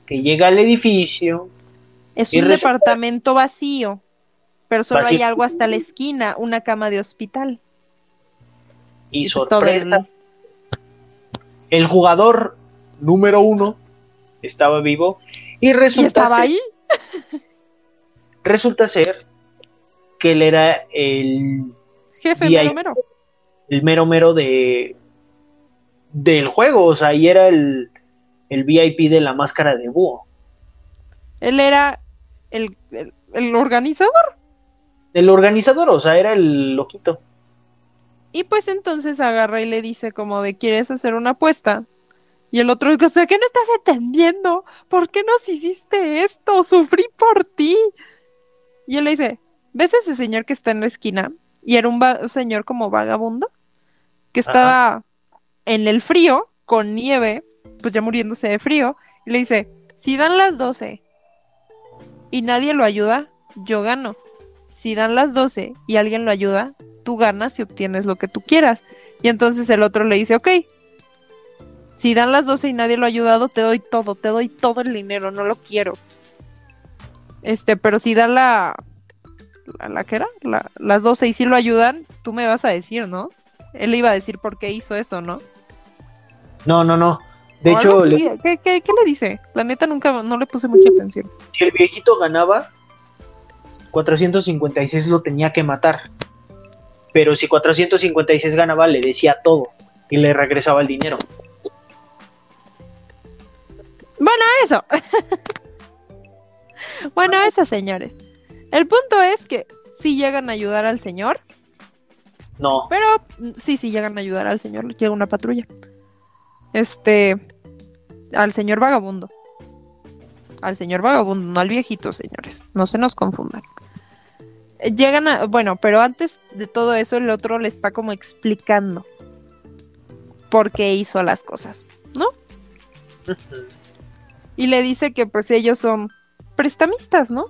que llega al edificio. Es un departamento vacío, pero solo hay algo hasta la esquina, una cama de hospital. Y sorpresa, el- jugador número uno estaba vivo y ¿Y resulta, estaba ser, ahí? *laughs* resulta ser que él era el, Jefe, y ahí- mero mero. el mero mero de del juego, o sea, y era el, el VIP de la máscara de búho. Él era el, el- el organizador. El organizador, o sea, era el loquito. Y pues entonces agarra y le dice como de ¿quieres hacer una apuesta? Y el otro dice, o sea, ¿qué no estás entendiendo? ¿Por qué nos hiciste esto? Sufrí por ti. Y él le dice, ¿ves ese señor que está en la esquina? Y era un señor como vagabundo, que estaba en el frío, con nieve, pues ya muriéndose de frío. Y le dice, si dan las 12 y nadie lo ayuda, yo gano. Si dan las 12 y alguien lo ayuda, tú ganas y obtienes lo que tú quieras. Y entonces el otro le dice, ok, si dan las 12 y nadie lo ha ayudado, te doy todo, te doy todo el dinero, no lo quiero. Este, pero si dan la... ¿La, la qué era? La- las 12 y si lo ayudan, tú me vas a decir, ¿no? Él iba a decir por qué hizo eso, ¿no? No, no, no. De hecho, le-. ¿Qué, qué, qué le dice? La neta nunca, no le puse mucha atención. si el viejito ganaba, 456 lo tenía que matar. Pero si 456 ganaba, le decía todo y le regresaba el dinero. Bueno, eso. *laughs* bueno, eso, señores. El punto es que sí llegan a ayudar al señor, No, pero mm, sí, sí llegan a ayudar al señor. Llega una patrulla. Este, al señor vagabundo. Al señor vagabundo, no al viejito, señores. No se nos confundan. Llegan a, bueno, pero antes de todo eso, el otro le está como explicando por qué hizo las cosas, ¿no? Y le dice que pues ellos son prestamistas, ¿no?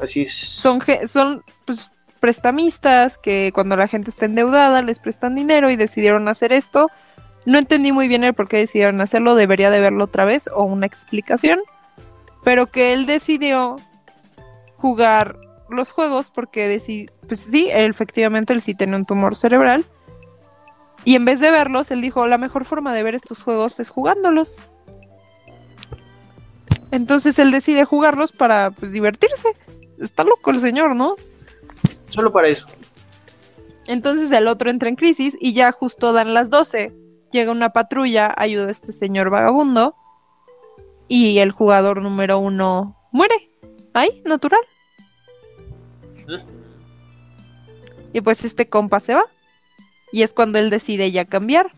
Así es. Son, son pues, prestamistas que cuando la gente está endeudada les prestan dinero y decidieron hacer esto. No entendí muy bien el por qué decidieron hacerlo, debería de verlo otra vez o una explicación. Pero que él decidió jugar los juegos porque decidió, pues sí, efectivamente él sí tiene un tumor cerebral. Y en vez de verlos, él dijo, la mejor forma de ver estos juegos es jugándolos. Entonces él decide jugarlos para pues divertirse. Está loco el señor, ¿no? Solo para eso. Entonces el otro entra en crisis y ya justo dan las 12. Llega una patrulla, ayuda a este señor vagabundo. Y el jugador número uno muere. Ahí, natural. Y pues este compa se va. Y es cuando él decide ya cambiar.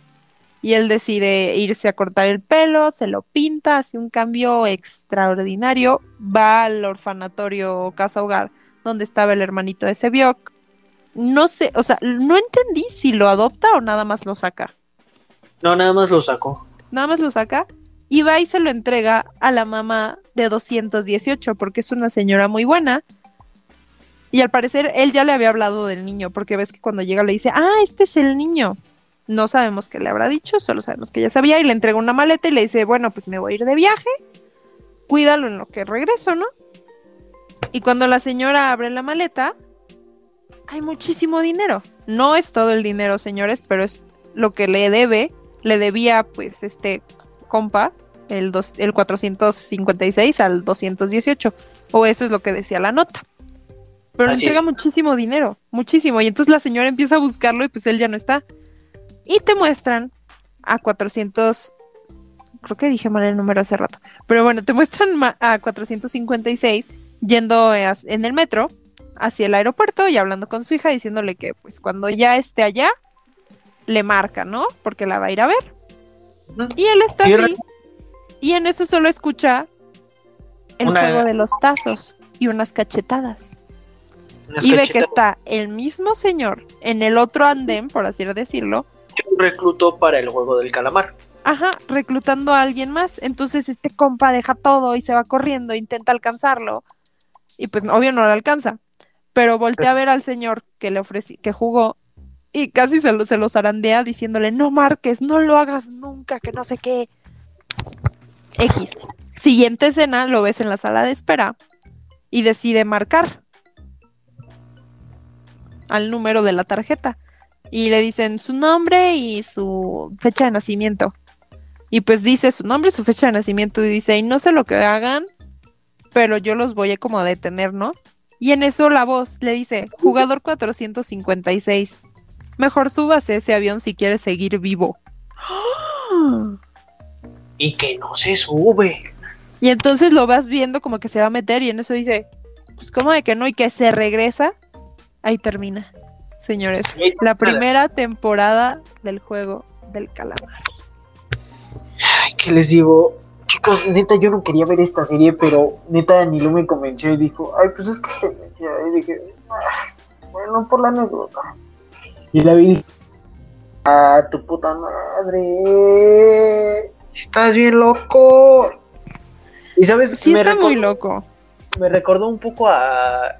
Y él decide irse a cortar el pelo, se lo pinta, hace un cambio extraordinario. Va al orfanatorio casa hogar donde estaba el hermanito de Sebiok. No sé, o sea, no entendí si lo adopta o nada más lo saca. No, nada más lo sacó. Nada más lo saca y va y se lo entrega a la mamá de 218 porque es una señora muy buena. Y al parecer él ya le había hablado del niño porque ves que cuando llega le dice, ah, este es el niño. No sabemos qué le habrá dicho, solo sabemos que ya sabía y le entrega una maleta y le dice, bueno, pues me voy a ir de viaje, cuídalo en lo que regreso, ¿no? Y cuando la señora abre la maleta, hay muchísimo dinero. No es todo el dinero, señores, pero es lo que le debe, le debía pues este compa, el, dos, el 456 al 218, o eso es lo que decía la nota. Pero le entrega muchísimo dinero, muchísimo, y entonces la señora empieza a buscarlo y pues él ya no está. Y te muestran a 400, creo que dije mal el número hace rato, pero bueno, te muestran a 456 yendo en el metro hacia el aeropuerto y hablando con su hija diciéndole que pues cuando ya esté allá le marca, ¿no? Porque la va a ir a ver. Y él está así y en eso solo escucha el juego de los tazos y unas cachetadas. Y ve que está el mismo señor en el otro andén, por así decirlo. Reclutó para el juego del calamar. Ajá, reclutando a alguien más. Entonces este compa deja todo y se va corriendo, intenta alcanzarlo y pues obvio no le alcanza. Pero voltea a ver al señor que le ofrecí, que jugó, y casi se, lo, se los arandea diciéndole, no marques, no lo hagas nunca, que no sé qué. X. Siguiente escena, lo ves en la sala de espera y decide marcar al número de la tarjeta. Y le dicen su nombre y su fecha de nacimiento. Y pues dice su nombre y su fecha de nacimiento y dice, y no sé lo que hagan, pero yo los voy a como detener, ¿no? Y en eso la voz le dice, jugador 456, mejor súbase ese avión si quiere seguir vivo. Y que no se sube. Y entonces lo vas viendo como que se va a meter y en eso dice, pues como de que no y que se regresa. Ahí termina, señores. La primera temporada del juego del calamar. Ay, ¿qué les digo? chicos, neta, yo no quería ver esta serie, pero neta Nilo me convenció y dijo, ay, pues es que te decía, y dije, ah, bueno, por la anécdota. Y la vi, a tu puta madre, estás bien loco. Y sabes, sí me está muy loco. Me recordó un poco a,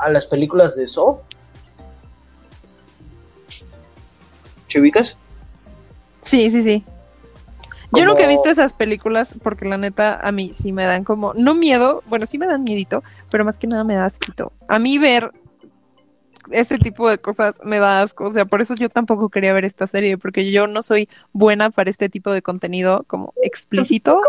a las películas de Saw. ¿Te ubicas? Sí, sí, sí. Yo nunca he visto esas películas porque la neta a mí sí me dan como, no miedo, bueno, sí me dan miedito, pero más que nada me da asquito. A mí ver ese tipo de cosas me da asco, o sea, por eso yo tampoco quería ver esta serie, porque yo no soy buena para este tipo de contenido como explícito.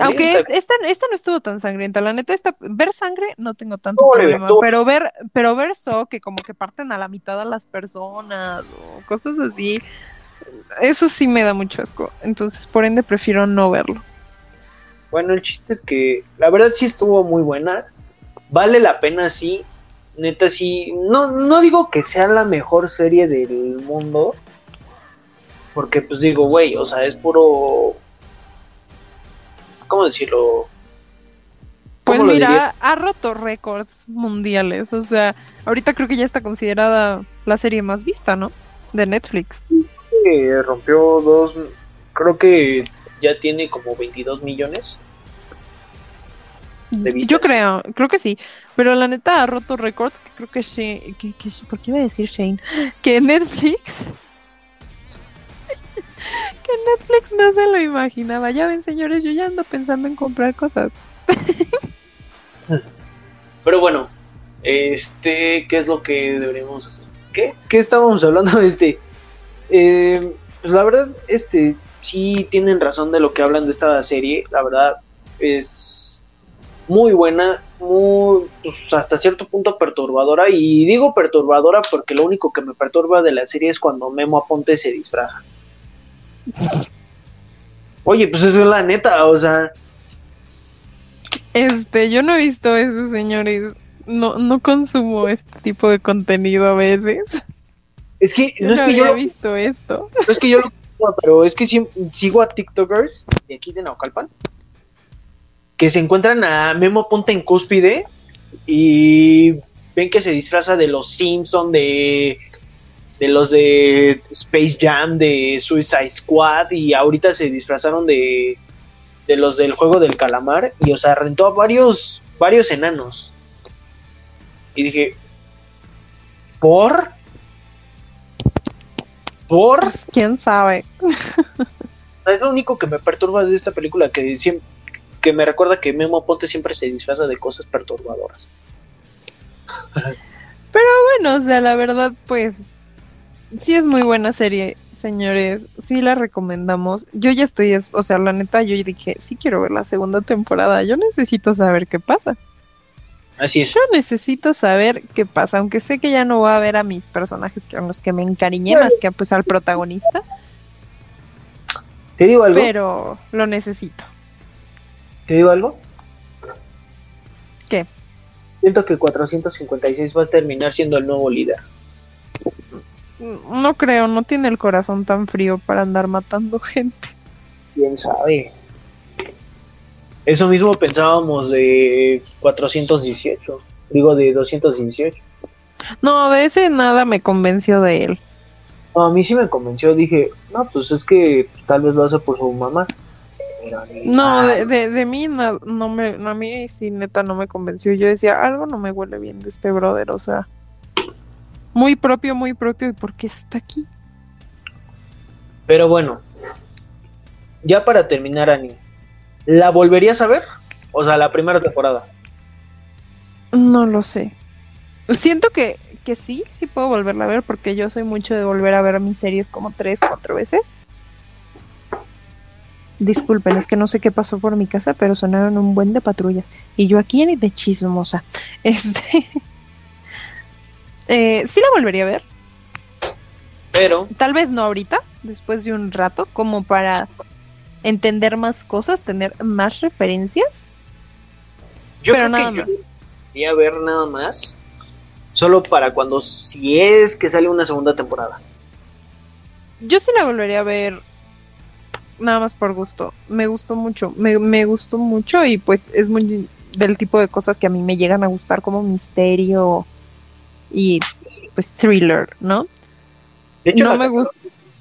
Aunque esta, esta no estuvo tan sangrienta, la neta, esta, ver sangre no tengo tanto problema, pero ver, pero ver eso, que como que parten a la mitad a las personas o cosas así, eso sí me da mucho asco. Entonces, por ende, prefiero no verlo. Bueno, el chiste es que la verdad sí estuvo muy buena. Vale la pena, sí. Neta, sí. No, no digo que sea la mejor serie del mundo. Porque pues digo, güey, o sea, es puro... ¿Cómo decirlo? Pues ¿Cómo lo mira, diría? ha roto récords mundiales. O sea, ahorita creo que ya está considerada la serie más vista, ¿no? De Netflix. Que rompió dos... Creo que ya tiene como 22 millones. De. Yo creo, creo que sí. Pero la neta ha roto récords que creo que Shane. Que, que- ¿Por qué iba a decir Shane? *laughs* Que Netflix. *laughs* que Netflix no se lo imaginaba. Ya ven, señores, yo ya ando pensando en comprar cosas. *laughs* Pero bueno, este, ¿qué es lo que deberíamos hacer? ¿Qué? ¿Qué estábamos hablando? Este, eh, pues la verdad, este, sí tienen razón de lo que hablan de esta serie. La verdad, es muy buena, muy, pues, hasta cierto punto perturbadora. Y digo perturbadora porque lo único que me perturba de la serie es cuando Memo Aponte se disfraza. *laughs* Oye, pues eso es la neta, o sea, Este, yo no he visto eso, señores. No, no consumo este tipo de contenido a veces. es que Yo no es que había visto esto. No es que yo lo pero es que siem- sigo a TikTokers de aquí de Naucalpan que se encuentran a Memo Ponte en cúspide y ven que se disfraza de los Simpson, de de los de Space Jam, de Suicide Squad y ahorita se disfrazaron de de los del juego del calamar y o sea, rentó a varios varios enanos. Y dije, ¿por? ¿Por? Pues, quién sabe. *laughs* Es lo único que me perturba de esta película, que siempre, que me recuerda que Memo Ponte siempre se disfraza de cosas perturbadoras. Bueno, o sea, la verdad, pues sí es muy buena serie, señores. Sí la recomendamos. Yo ya estoy, es- o sea, la neta, yo dije, sí quiero ver la segunda temporada. Yo necesito saber qué pasa. Así es. Yo necesito saber qué pasa, aunque sé que ya no voy a ver a mis personajes con los que me encariñé más que pues al protagonista, ¿Te digo algo? pero lo necesito. ¿Te digo algo? ¿Qué? Siento que 456 va a terminar siendo el nuevo líder. No creo, no tiene el corazón tan frío para andar matando gente. ¿Quién sabe? Eso mismo pensábamos de 418. Digo, de 218. No, de ese nada me convenció de él. No, a mí sí me convenció. Dije, no, pues es que tal vez lo hace por su mamá. Ni No, de, de, de mí no me, a mí sí neta no me convenció. Yo decía, algo no me huele bien de este brother, o sea, muy propio, muy propio, ¿y por qué está aquí? Pero bueno, ya para terminar, Ani, ¿la volverías a ver? O sea, la primera temporada. No lo sé. Siento que, que sí, sí puedo volverla a ver, porque yo soy mucho de volver a ver mis series como tres, cuatro veces. Disculpen, es que no sé qué pasó por mi casa, pero sonaron un buen de patrullas. Y yo aquí de chismosa. *laughs* Este. eh, sí la volvería a ver. Pero, Tal vez no ahorita, después de un rato, como para entender más cosas, tener más referencias. yo pero creo nada que yo más. quería ver nada más. Solo para cuando, si es que sale una segunda temporada. Yo sí la volvería a ver nada más por gusto. Me gustó mucho, me, me gustó mucho y pues es muy del tipo de cosas que a mí me llegan a gustar como misterio y pues thriller, ¿no? De hecho, no me gusta.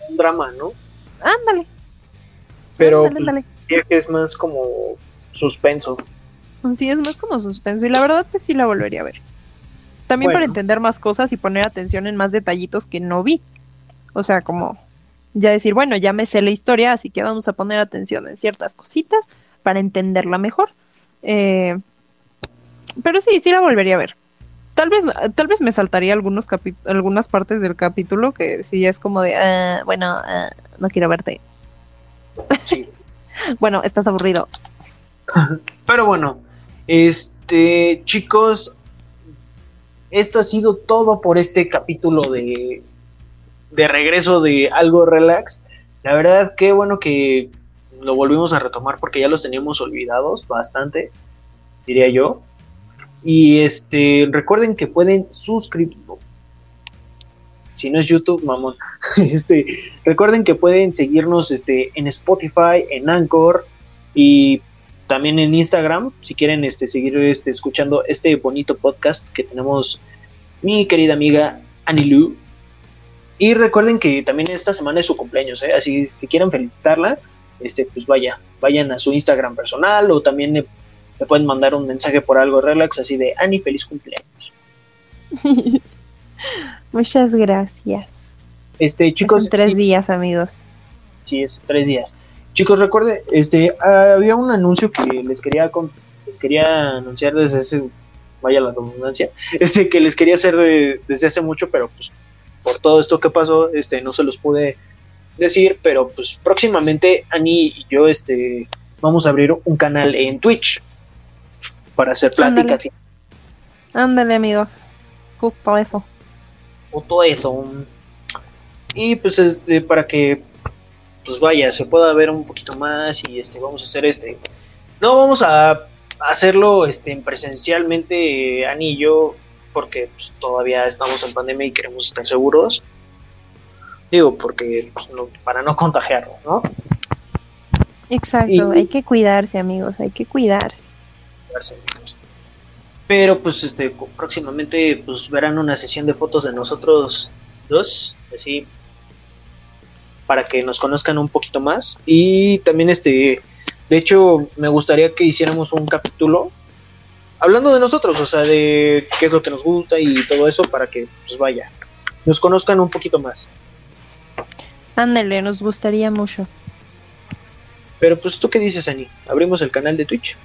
un drama, ¿no? Ándale, Pero ándale, ándale. pues, es más como suspenso. Sí, es más como suspenso y la verdad que sí la volvería a ver. También para entender más cosas y poner atención en más detallitos que no vi. O sea, como ya decir, bueno, ya me sé la historia, así que vamos a poner atención en ciertas cositas para entenderla mejor. Eh, pero sí, sí la volvería a ver. Tal vez, tal vez me saltaría algunos algunas partes del capítulo que sí es como de, "Ah, bueno, ah, no quiero verte. Sí. *laughs* Bueno, estás aburrido. *laughs* Pero bueno, este, chicos, esto ha sido todo por este capítulo de, de regreso de Algo Relax. La verdad, qué bueno que lo volvimos a retomar porque ya los teníamos olvidados bastante, diría yo. Y este, recuerden que pueden suscribir. si no es YouTube, mamón. *laughs* Este, recuerden que pueden seguirnos este, en Spotify, en Anchor y también en Instagram, si quieren este, seguir este, escuchando este bonito podcast que tenemos mi querida amiga Anilu. Y recuerden que también esta semana es su cumpleaños, ¿eh? así si quieren felicitarla, este, pues vaya, vayan a su Instagram personal o también le, pueden mandar un mensaje por algo relax así de Ani, feliz cumpleaños. *laughs* Muchas gracias. Este, chicos. tres días, amigos. Sí, es tres días. Chicos, recuerden, este, había un anuncio que les quería quería anunciar desde ese, vaya la redundancia, *laughs* este, que les quería hacer desde hace mucho, pero pues por todo esto que pasó, este, no se los pude decir, pero pues próximamente Ani y yo, este, vamos a abrir un canal en Twitch para hacer pláticas. Ándale, amigos, justo eso. Justo eso. Y pues este, para que pues vaya, se pueda ver un poquito más y este vamos a hacer este no vamos a hacerlo este presencialmente Ani y yo porque pues, todavía estamos en pandemia y queremos estar seguros. Digo, porque pues, para no contagiarlo, ¿no? Exacto, hay que cuidarse, amigos, hay que cuidarse. Pero pues este próximamente pues verán una sesión de fotos de nosotros dos, así para que nos conozcan un poquito más. Y también este, de hecho, me gustaría que hiciéramos un capítulo hablando de nosotros, o sea, de qué es lo que nos gusta y todo eso para que, pues vaya, nos conozcan un poquito más. Ándale, nos gustaría mucho. Pero pues tú qué dices, Ani? ¿Abrimos el canal de Twitch?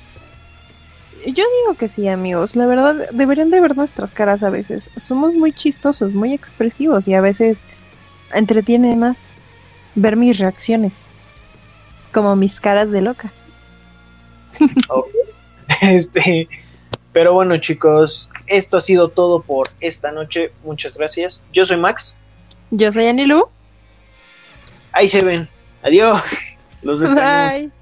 Yo digo que sí, amigos. La verdad, deberían de ver nuestras caras a veces. Somos muy chistosos, muy expresivos y a veces entretiene más ver mis reacciones, como mis caras de loca. *laughs* Este, pero bueno chicos, esto ha sido todo por esta noche. Muchas gracias. Yo soy Max. Yo soy Anilu. Ahí se ven. Adiós. *laughs* Los Bye.